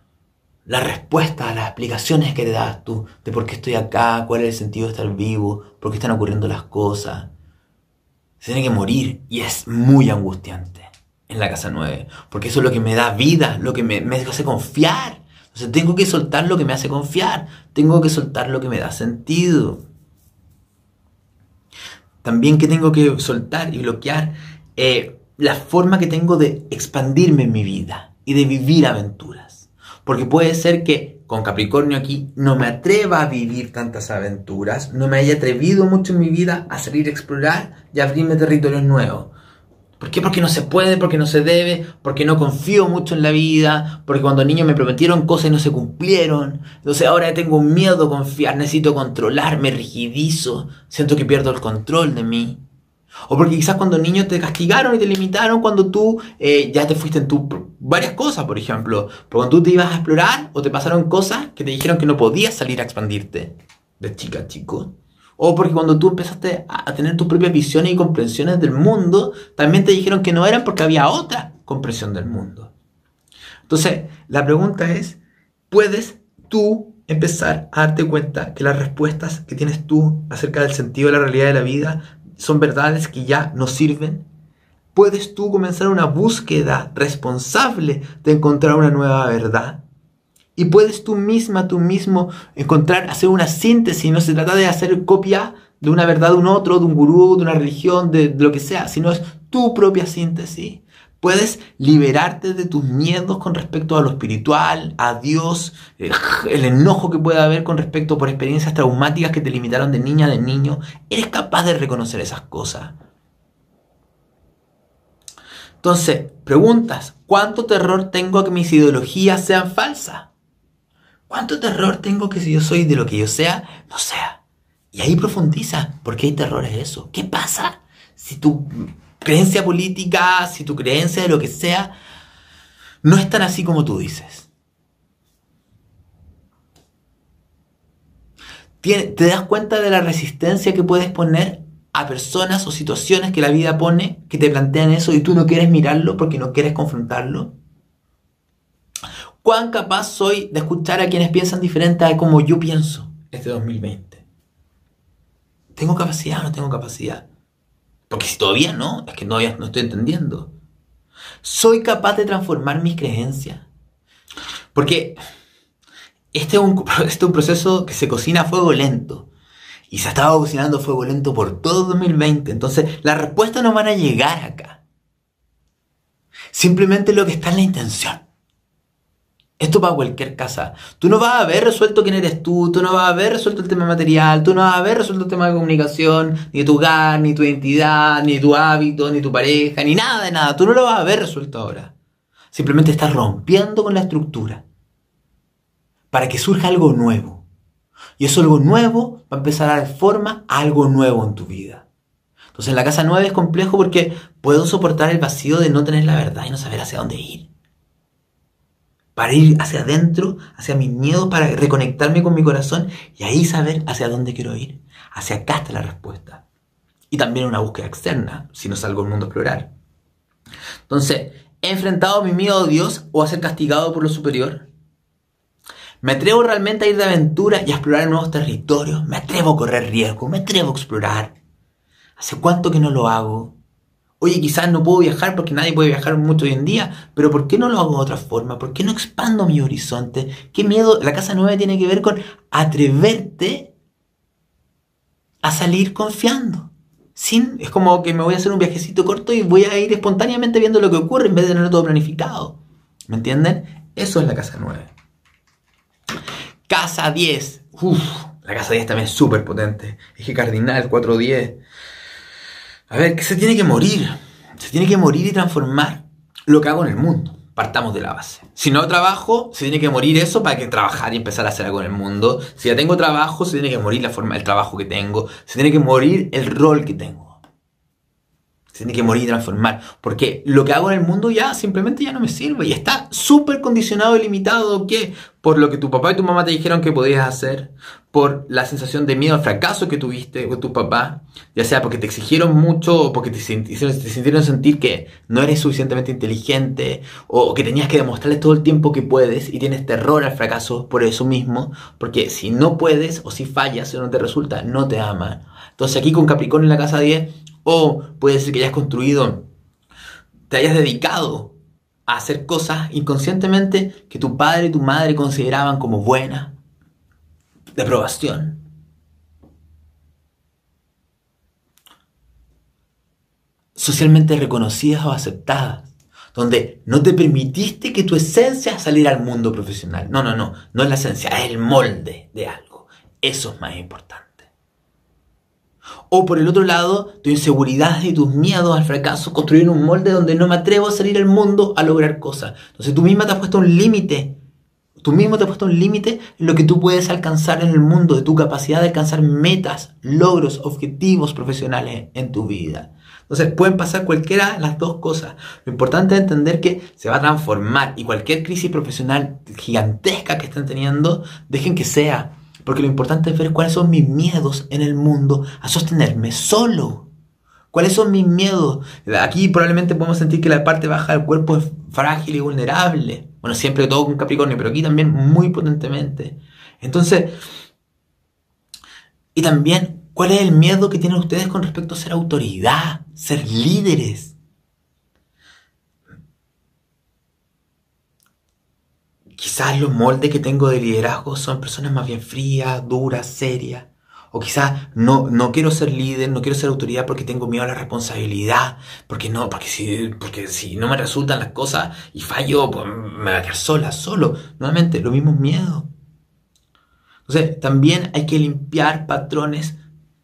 La respuesta, las explicaciones que te das tú de por qué estoy acá, cuál es el sentido de estar vivo, por qué están ocurriendo las cosas. Se tiene que morir y es muy angustiante en la casa 9, porque eso es lo que me da vida, lo que me, me hace confiar. Entonces tengo que soltar lo que me hace confiar, tengo que soltar lo que me da sentido. También que tengo que soltar y bloquear eh, la forma que tengo de expandirme en mi vida y de vivir aventuras. Porque puede ser que con Capricornio aquí no me atreva a vivir tantas aventuras, no me haya atrevido mucho en mi vida a salir a explorar y abrirme territorios nuevos. ¿Por qué? Porque no se puede, porque no se debe, porque no confío mucho en la vida, porque cuando niño me prometieron cosas y no se cumplieron. Entonces ahora tengo miedo a confiar, necesito controlarme, rigidizo, siento que pierdo el control de mí. O porque quizás cuando niño te castigaron y te limitaron cuando tú eh, ya te fuiste en tu... varias cosas, por ejemplo. Pero cuando tú te ibas a explorar o te pasaron cosas que te dijeron que no podías salir a expandirte. De chica chico. O porque cuando tú empezaste a tener tus propias visiones y comprensiones del mundo, también te dijeron que no eran porque había otra comprensión del mundo. Entonces, la pregunta es, ¿puedes tú empezar a darte cuenta que las respuestas que tienes tú acerca del sentido de la realidad de la vida son verdades que ya no sirven? ¿Puedes tú comenzar una búsqueda responsable de encontrar una nueva verdad? Y puedes tú misma, tú mismo encontrar, hacer una síntesis. No se trata de hacer copia de una verdad de un otro, de un gurú, de una religión, de, lo que sea, sino es tu propia síntesis. Puedes liberarte de tus miedos con respecto a lo espiritual, a Dios, el, eh, el enojo que pueda haber con respecto por experiencias traumáticas que te limitaron de niña, de niño. Eres capaz de reconocer esas cosas. Entonces, preguntas, ¿cuánto terror tengo a que mis ideologías sean falsas? ¿Cuánto terror tengo que si yo soy de lo que yo sea, no sea? Y ahí profundiza, ¿por qué hay terror es eso? ¿Qué pasa si tu creencia política, si tu creencia de lo que sea, no es tan así como tú dices? ¿Te das cuenta de la resistencia que puedes poner a personas o situaciones que la vida pone que te plantean eso y tú no quieres mirarlo porque no quieres confrontarlo? ¿Cuán capaz soy de escuchar a quienes piensan diferente a como yo pienso este 2020? ¿Tengo capacidad o no tengo capacidad? Porque si todavía no, es que todavía no estoy entendiendo. ¿Soy capaz de transformar mis creencias? Porque este es, un, este es un proceso que se cocina a fuego lento. Y se ha estado cocinando a fuego lento por todo 2020. Entonces, las respuestas no van a llegar acá. Simplemente lo que está en la intención. Esto para cualquier casa. Tú no vas a haber resuelto quién eres tú, tú no vas a haber resuelto el tema material, tú no vas a haber resuelto el tema de comunicación, ni tu hogar, ni tu identidad, ni tu hábito, ni tu pareja, ni nada de nada. Tú no lo vas a haber resuelto ahora. Simplemente estás rompiendo con la estructura para que surja algo nuevo. Y eso algo nuevo va a empezar a dar forma a algo nuevo en tu vida. Entonces en la casa 9 es complejo porque puedo soportar el vacío de no tener la verdad y no saber hacia dónde ir para ir hacia adentro, hacia mi miedo, para reconectarme con mi corazón y ahí saber hacia dónde quiero ir. Hacia acá está la respuesta. Y también una búsqueda externa, si no salgo al mundo a explorar. Entonces, ¿he enfrentado mi miedo a Dios o a ser castigado por lo superior? ¿Me atrevo realmente a ir de aventura y a explorar nuevos territorios? ¿Me atrevo a correr riesgo? ¿Me atrevo a explorar? ¿Hace cuánto que no lo hago? Oye, quizás no puedo viajar porque nadie puede viajar mucho hoy en día, pero ¿por qué no lo hago de otra forma? ¿Por qué no expando mi horizonte? ¿Qué miedo? La casa nueva tiene que ver con atreverte a salir confiando. Sin, es como que me voy a hacer un viajecito corto y voy a ir espontáneamente viendo lo que ocurre en vez de tenerlo todo planificado. ¿Me entienden? Eso es la casa 9. Casa 10. Uf, la casa 10 también es súper potente. Eje cardinal, 4-10. A ver, se tiene que morir. Se tiene que morir y transformar lo que hago en el mundo. Partamos de la base. Si no trabajo, se tiene que morir eso para que trabajar y empezar a hacer algo en el mundo. Si ya tengo trabajo, se tiene que morir la forma del trabajo que tengo. Se tiene que morir el rol que tengo. Se tiene que morir y transformar. Porque lo que hago en el mundo ya simplemente ya no me sirve. Y está súper condicionado y limitado. ¿Qué? Por lo que tu papá y tu mamá te dijeron que podías hacer. Por la sensación de miedo al fracaso que tuviste con tu papá. Ya sea porque te exigieron mucho o porque te, sintieron, te sintieron sentir que no eres suficientemente inteligente. O que tenías que demostrarles todo el tiempo que puedes. Y tienes terror al fracaso por eso mismo. Porque si no puedes o si fallas o no te resulta, no te aman. Entonces aquí con Capricornio en la casa 10 o puede ser que hayas construido, te hayas dedicado a hacer cosas inconscientemente que tu padre y tu madre consideraban como buenas, de aprobación. Socialmente reconocidas o aceptadas donde no te permitiste que tu esencia saliera al mundo profesional. No, no, no, no es la esencia, es el molde de algo. Eso es más importante. O por el otro lado, tu inseguridad y tus miedos al fracaso construyen un molde donde no me atrevo a salir al mundo a lograr cosas. Entonces tú misma te has puesto un límite. Tú mismo te has puesto un límite en lo que tú puedes alcanzar en el mundo, de tu capacidad de alcanzar metas, logros, objetivos profesionales en tu vida. Entonces pueden pasar cualquiera de las dos cosas. Lo importante es entender que se va a transformar y cualquier crisis profesional gigantesca que estén teniendo, dejen que sea porque lo importante es ver cuáles son mis miedos en el mundo a sostenerme solo. ¿Cuáles son mis miedos? Aquí probablemente podemos sentir que la parte baja del cuerpo es frágil y vulnerable. Bueno, siempre todo con Capricornio, pero aquí también muy potentemente. Entonces, y también, ¿cuál es el miedo que tienen ustedes con respecto a ser autoridad, ser líderes? Quizás los moldes que tengo de liderazgo son personas más bien frías, duras, serias. O quizás no, no quiero ser líder, no quiero ser autoridad porque tengo miedo a la responsabilidad. Porque no, porque si, porque si no me resultan las cosas y fallo, pues me voy a quedar sola, solo. Nuevamente, lo mismo miedo. Entonces, también hay que limpiar patrones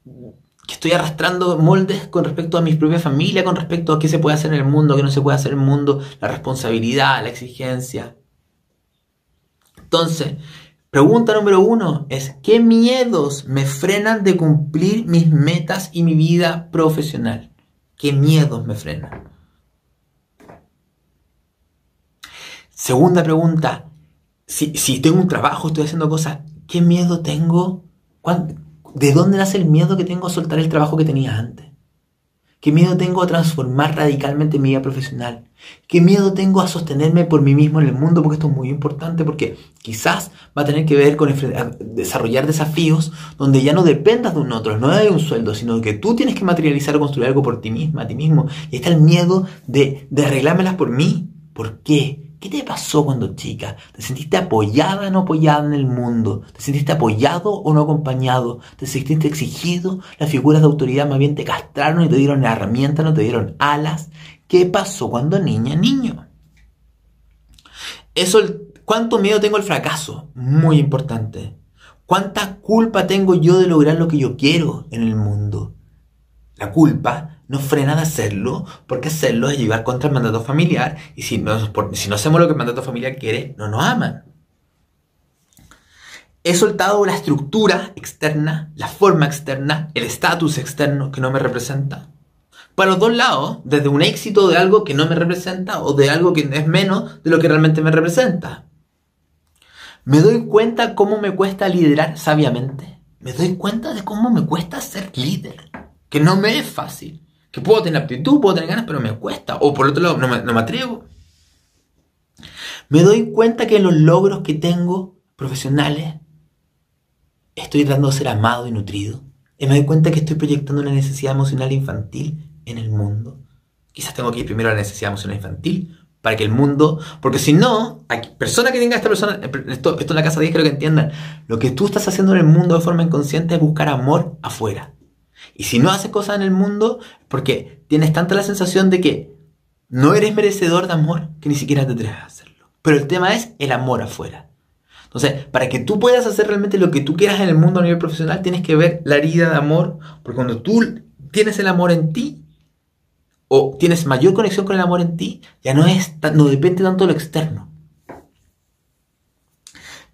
que estoy arrastrando moldes con respecto a mi propia familia, con respecto a qué se puede hacer en el mundo, qué no se puede hacer en el mundo, la responsabilidad, la exigencia. Entonces, pregunta número uno es, ¿qué miedos me frenan de cumplir mis metas y mi vida profesional? ¿Qué miedos me frenan? Segunda pregunta, si, si tengo un trabajo, estoy haciendo cosas, ¿qué miedo tengo? ¿De dónde nace el miedo que tengo a soltar el trabajo que tenía antes? ¿Qué miedo tengo a transformar radicalmente mi vida profesional? ¿Qué miedo tengo a sostenerme por mí mismo en el mundo? Porque esto es muy importante, porque quizás va a tener que ver con desarrollar desafíos donde ya no dependas de un otro, no de un sueldo, sino que tú tienes que materializar o construir algo por ti misma, a ti mismo. Y está el miedo de, de arreglármelas por mí. ¿Por qué? ¿Qué te pasó cuando chica? ¿Te sentiste apoyada o no apoyada en el mundo? ¿Te sentiste apoyado o no acompañado? ¿Te sentiste exigido? Las figuras de autoridad más bien te castraron y te dieron herramientas, no te dieron alas. ¿Qué pasó cuando niña, niño? Eso, ¿cuánto miedo tengo al fracaso? Muy importante. ¿Cuánta culpa tengo yo de lograr lo que yo quiero en el mundo? La culpa no frena de hacerlo, porque hacerlo es llevar contra el mandato familiar, y si no, si no hacemos lo que el mandato familiar quiere, no nos aman. He soltado la estructura externa, la forma externa, el estatus externo que no me representa. Para los dos lados, desde un éxito de algo que no me representa o de algo que es menos de lo que realmente me representa. Me doy cuenta cómo me cuesta liderar sabiamente. Me doy cuenta de cómo me cuesta ser líder. Que no me es fácil. Que puedo tener aptitud, puedo tener ganas, pero me cuesta. O por otro lado, no me, atrevo. Me doy cuenta que los logros que tengo profesionales estoy dando a ser amado y nutrido. Y me doy cuenta que estoy proyectando una necesidad emocional infantil en el mundo. Quizás tengo que ir primero a la necesidad emocional infantil para que el mundo, porque si no, hay persona que tenga esta persona, esto, esto en la casa 10 creo que entiendan, lo que tú estás haciendo en el mundo de forma inconsciente es buscar amor afuera. Y si no haces cosas en el mundo, porque tienes tanta la sensación de que no eres merecedor de amor que ni siquiera te atreves a hacerlo. Pero el tema es el amor afuera. Entonces, para que tú puedas hacer realmente lo que tú quieras en el mundo a nivel profesional, tienes que ver la herida de amor, porque cuando tú tienes el amor en ti, o tienes mayor conexión con el amor en ti, ya no, es, no depende tanto de lo externo.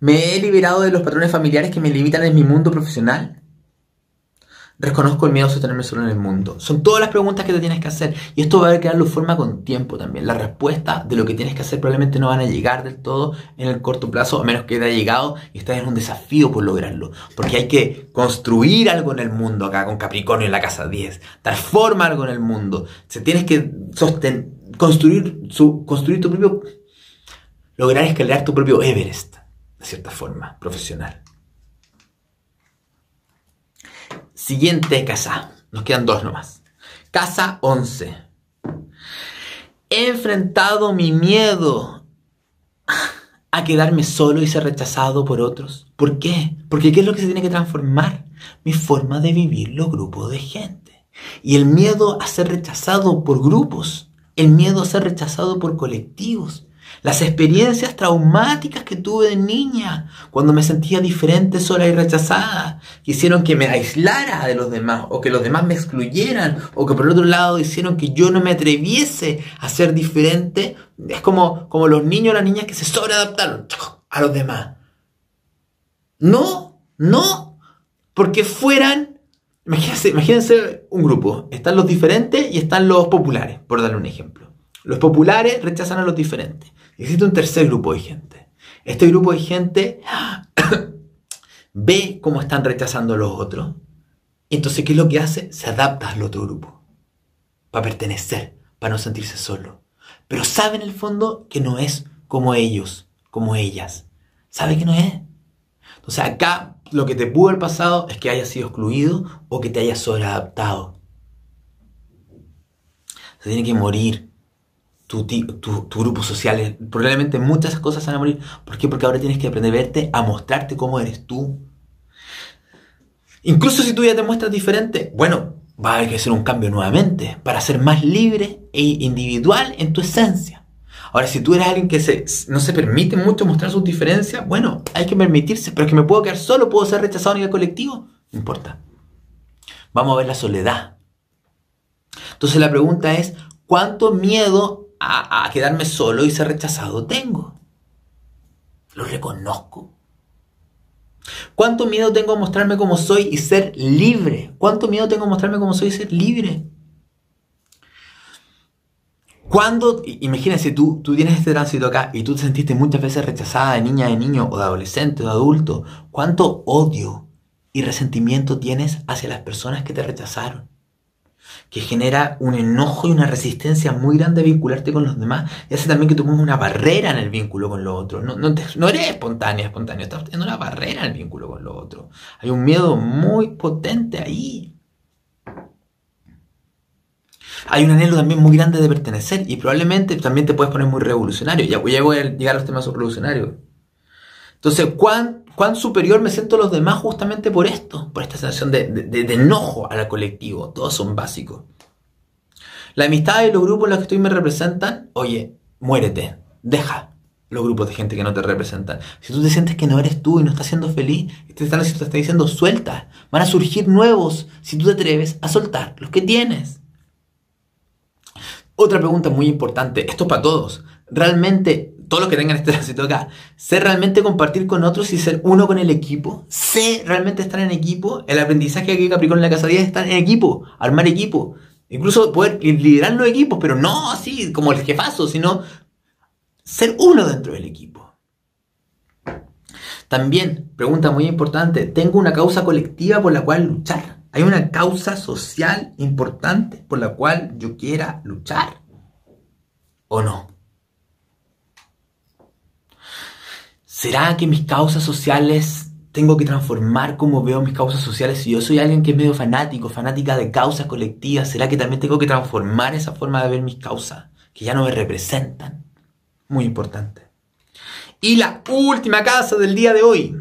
Me he liberado de los patrones familiares que me limitan en mi mundo profesional. Reconozco el miedo a sostenerme solo en el mundo. Son todas las preguntas que te tienes que hacer. Y esto va a crearlo forma con tiempo también. La respuesta de lo que tienes que hacer probablemente no van a llegar del todo en el corto plazo, a menos que haya llegado y estés en un desafío por lograrlo. Porque hay que construir algo en el mundo acá con Capricornio en la casa 10. Dar forma algo en el mundo. Se tienes que sostener, construir, su, construir tu propio... Lograr escalar tu propio Everest, de cierta forma, profesional. Siguiente casa. Nos quedan dos nomás. Casa 11. He enfrentado mi miedo a quedarme solo y ser rechazado por otros. ¿Por qué? Porque ¿qué es lo que se tiene que transformar? Mi forma de vivir los grupos de gente. Y el miedo a ser rechazado por grupos. El miedo a ser rechazado por colectivos. Las experiencias traumáticas que tuve de niña, cuando me sentía diferente, sola y rechazada, que hicieron que me aislara de los demás, o que los demás me excluyeran, o que por el otro lado hicieron que yo no me atreviese a ser diferente. Es como, como los niños o las niñas que se sobreadaptaron a los demás. No, no, porque fueran, imagínense, imagínense un grupo, están los diferentes y están los populares, por darle un ejemplo. Los populares rechazan a los diferentes. Existe un tercer grupo de gente. Este grupo de gente ve cómo están rechazando a los otros. Entonces, ¿qué es lo que hace? Se adapta al otro grupo. Para pertenecer, para no sentirse solo. Pero sabe en el fondo que no es como ellos, como ellas. Sabe que no es. Entonces, acá lo que te pudo haber pasado es que hayas sido excluido o que te hayas sobreadaptado. Se tiene que morir tu, tu, grupo social. Probablemente muchas cosas van a morir. ¿Por qué? Porque ahora tienes que aprender a verte, a mostrarte cómo eres tú. Incluso si tú ya te muestras diferente, bueno, va a haber que hacer un cambio nuevamente para ser más libre e individual en tu esencia. Ahora, si tú eres alguien que se, no se permite mucho mostrar sus diferencias, bueno, hay que permitirse, pero que me puedo quedar solo, puedo ser rechazado a nivel colectivo, no importa. Vamos a ver la soledad. Entonces la pregunta es, ¿cuánto miedo a, quedarme solo y ser rechazado tengo. Lo reconozco. ¿Cuánto miedo tengo a mostrarme como soy y ser libre? ¿Cuánto miedo tengo a mostrarme como soy y ser libre? Cuando, imagínense, tú, tú tienes este tránsito acá y tú te sentiste muchas veces rechazada de niña, de niño o de adolescente o de adulto, ¿cuánto odio y resentimiento tienes hacia las personas que te rechazaron? Que genera un enojo y una resistencia muy grande a vincularte con los demás y hace también que tú pongas una barrera en el vínculo con los otros. No, no, eres espontánea, espontáneo, estás teniendo una barrera en el vínculo con los otros. Hay un miedo muy potente ahí. Hay un anhelo también muy grande de pertenecer y probablemente también te puedes poner muy revolucionario. Ya, ya voy a llegar a los temas revolucionarios. Entonces, ¿cuánto cuán superior me siento a los demás justamente por esto, por esta sensación de, enojo a la colectivo. Todos son básicos. La amistad y los grupos en los que estoy me representan, oye, muérete, deja los grupos de gente que no te representan. Si tú te sientes que no eres tú y no estás siendo feliz, te están, te están diciendo suelta. Van a surgir nuevos si tú te atreves a soltar los que tienes. Otra pregunta muy importante, esto es para todos. ¿Realmente todos los que tengan este tránsito acá, sé realmente compartir con otros y ser uno con el equipo, sé realmente estar en equipo, el aprendizaje aquí Capricornio en la casa 10 es estar en equipo, armar equipo, incluso poder liderar los equipos, pero no así como el jefazo, sino ser uno dentro del equipo. También, pregunta muy importante, ¿tengo una causa colectiva por la cual luchar? ¿Hay una causa social importante por la cual yo quiera luchar? ¿O no? ¿Será que mis causas sociales tengo que transformar cómo veo mis causas sociales? Si yo soy alguien que es medio fanático, fanática de causas colectivas, ¿será que también tengo que transformar esa forma de ver mis causas, que ya no me representan? Muy importante. Y la última casa del día de hoy.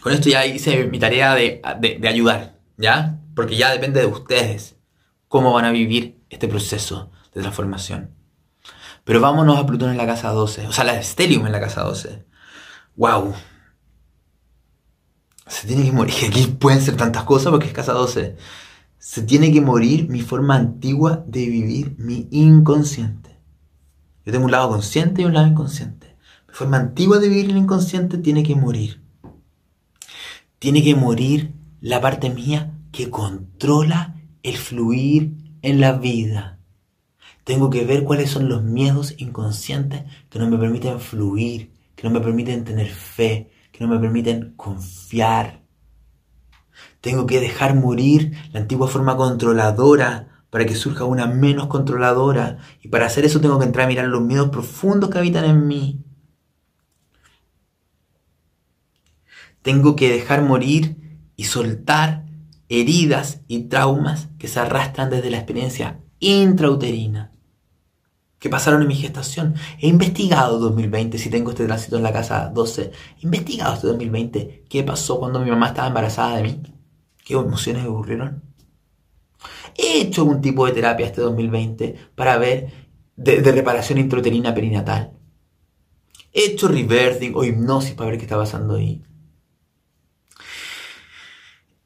Con esto ya hice mi tarea de, ayudar, ¿ya? Porque ya depende de ustedes cómo van a vivir este proceso de transformación. Pero vámonos a Plutón en la casa 12, o sea, la Stellium en la casa 12. ¡Wow! Se tiene que morir. Aquí pueden ser tantas cosas porque es casa 12. Se tiene que morir mi forma antigua de vivir, mi inconsciente. Yo tengo un lado consciente y un lado inconsciente. Mi forma antigua de vivir el inconsciente tiene que morir. Tiene que morir la parte mía que controla el fluir en la vida. Tengo que ver cuáles son los miedos inconscientes que no me permiten fluir, que no me permiten tener fe, que no me permiten confiar. Tengo que dejar morir la antigua forma controladora para que surja una menos controladora. Y para hacer eso tengo que entrar a mirar los miedos profundos que habitan en mí. Tengo que dejar morir y soltar heridas y traumas que se arrastran desde la experiencia intrauterina que pasaron en mi gestación. He investigado 2020, si tengo este tránsito en la casa 12, he investigado este 2020, qué pasó cuando mi mamá estaba embarazada de mí, qué emociones ocurrieron. He hecho algún tipo de terapia este 2020 para ver de, reparación intrauterina perinatal. He hecho reversing o hipnosis para ver qué está pasando ahí.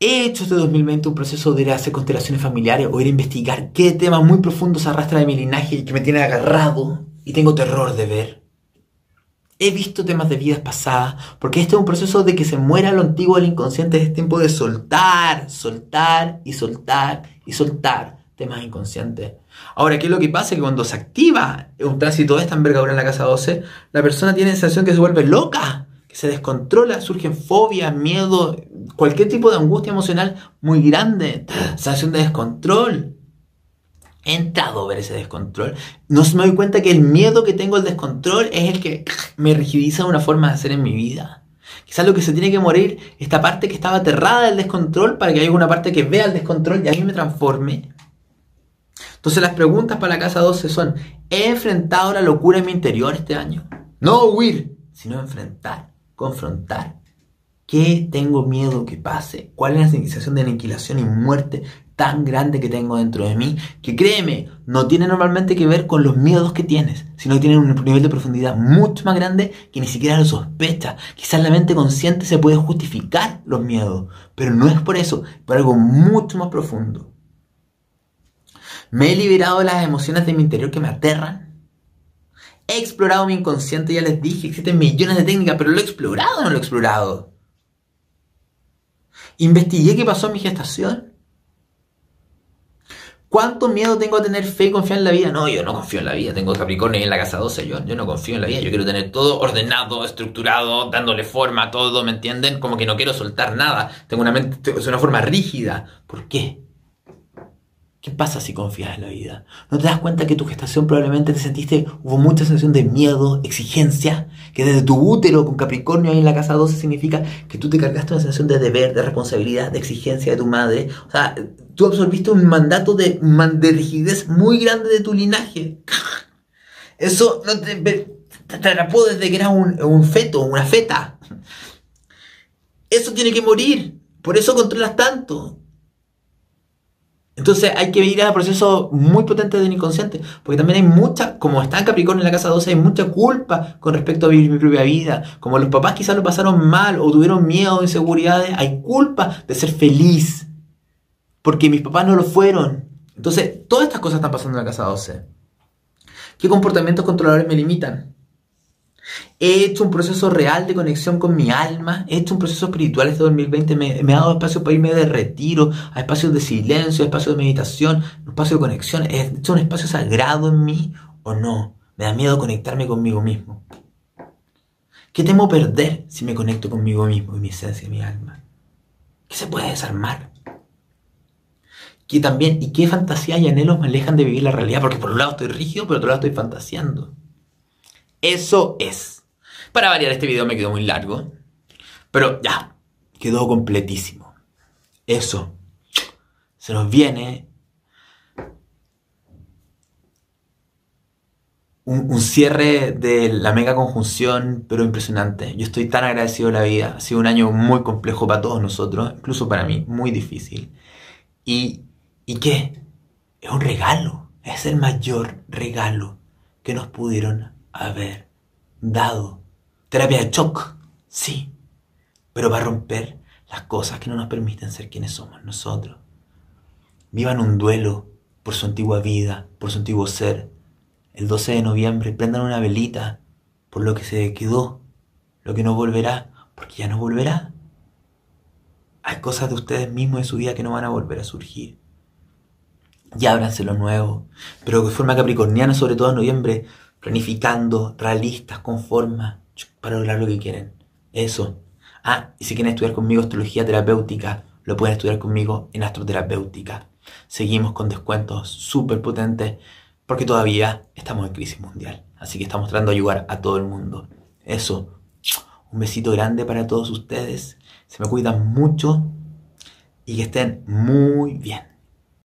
He hecho este 2020 un proceso de ir a hacer constelaciones familiares o ir a investigar qué tema muy profundo se arrastra de mi linaje y que me tiene agarrado y tengo terror de ver. He visto temas de vidas pasadas, porque este es un proceso de que se muera lo antiguo del inconsciente, es tiempo de soltar, soltar y soltar y soltar temas inconscientes. Ahora, ¿qué es lo que pasa? Que cuando se activa un tránsito de esta envergadura en la casa 12, la persona tiene la sensación que se vuelve loca, se descontrola, surgen fobias, miedo, cualquier tipo de angustia emocional muy grande, sensación de descontrol. He entrado a ver ese descontrol. No me doy cuenta que el miedo que tengo al descontrol es el que me rigidiza una forma de hacer en mi vida. Quizás lo que se tiene que morir, esta parte que estaba aterrada del descontrol, para que haya una parte que vea el descontrol y a mí me transforme. Entonces las preguntas para la casa 12 son, ¿he enfrentado la locura en mi interior este año? No huir, sino enfrentar, confrontar ¿Qué tengo miedo que pase? ¿Cuál es la sensación de aniquilación y muerte tan grande que tengo dentro de mí? Que créeme, no tiene normalmente que ver con los miedos que tienes, sino que tienen un nivel de profundidad mucho más grande que ni siquiera lo sospechas. Quizás la mente consciente se puede justificar los miedos, pero no es por eso, por algo mucho más profundo. Me he liberado de las emociones de mi interior que me aterran. He explorado mi inconsciente, ya les dije, existen millones de técnicas, pero lo he explorado o no lo he explorado. Investigué qué pasó en mi gestación. ¿Cuánto miedo tengo a tener fe y confiar en la vida? No, yo no confío en la vida. Tengo Capricornio en la casa 12. Yo, yo no confío en la vida. Yo quiero tener todo ordenado, estructurado, dándole forma a todo, ¿me entienden? Como que no quiero soltar nada. Tengo una mente, es una forma rígida. ¿Por qué? ¿Qué pasa si confías en la vida? ¿No te das cuenta que tu gestación probablemente te sentiste, hubo mucha sensación de miedo, exigencia, que desde tu útero con Capricornio ahí en la casa 12 significa que tú te cargaste una sensación de deber, de responsabilidad, de exigencia de tu madre? O sea, tú absorbiste un mandato de, de rigidez muy grande de tu linaje. Eso no te, te atrapó desde que eras un, un feto, una feta. Eso tiene que morir. Por eso controlas tanto. Entonces hay que ir a procesos muy potentes del inconsciente, porque también hay mucha, como está en Capricornio en la casa 12, hay mucha culpa con respecto a vivir mi propia vida. Como los papás quizás lo pasaron mal o tuvieron miedo o inseguridades, hay culpa de ser feliz, porque mis papás no lo fueron. Entonces, todas estas cosas están pasando en la casa 12. ¿Qué comportamientos controladores me limitan? He hecho un proceso real de conexión con mi alma. He hecho un proceso espiritual este 2020. Me, me ha dado espacio para irme de retiro, a espacios de silencio, a espacios de meditación, un espacio de conexión. ¿He hecho un espacio sagrado en mí o no? Me da miedo conectarme conmigo mismo. ¿Qué temo perder si me conecto conmigo mismo y mi esencia y mi alma? ¿Qué se puede desarmar? ¿Qué también, ¿Y qué fantasía y anhelos me alejan de vivir la realidad? Porque por un lado estoy rígido, por otro lado estoy fantaseando. Eso es. Para variar, este video me quedó muy largo. Pero ya, quedó completísimo. Eso. Se nos viene un, cierre de la mega conjunción, pero impresionante. Yo estoy tan agradecido de la vida. Ha sido un año muy complejo para todos nosotros, incluso para mí, muy difícil. ¿Y, y qué? Es un regalo. Es el mayor regalo que nos pudieron haber dado. Terapia de shock, sí, pero va a romper las cosas que no nos permiten ser quienes somos nosotros. Vivan un duelo por su antigua vida, por su antiguo ser. El 12 de noviembre prendan una velita por lo que se quedó, lo que no volverá, porque ya no volverá. Hay cosas de ustedes mismos de su vida que no van a volver a surgir. Y ábranse lo nuevo, pero de forma capricorniana, sobre todo en noviembre, planificando, realistas, con forma, para lograr lo que quieren. Eso. Ah, y si quieren estudiar conmigo astrología terapéutica, lo pueden estudiar conmigo en astroterapéutica. Seguimos con descuentos súper potentes porque todavía estamos en crisis mundial. Así que estamos tratando de ayudar a todo el mundo. Eso. Un besito grande para todos ustedes. Se me cuidan mucho y que estén muy bien.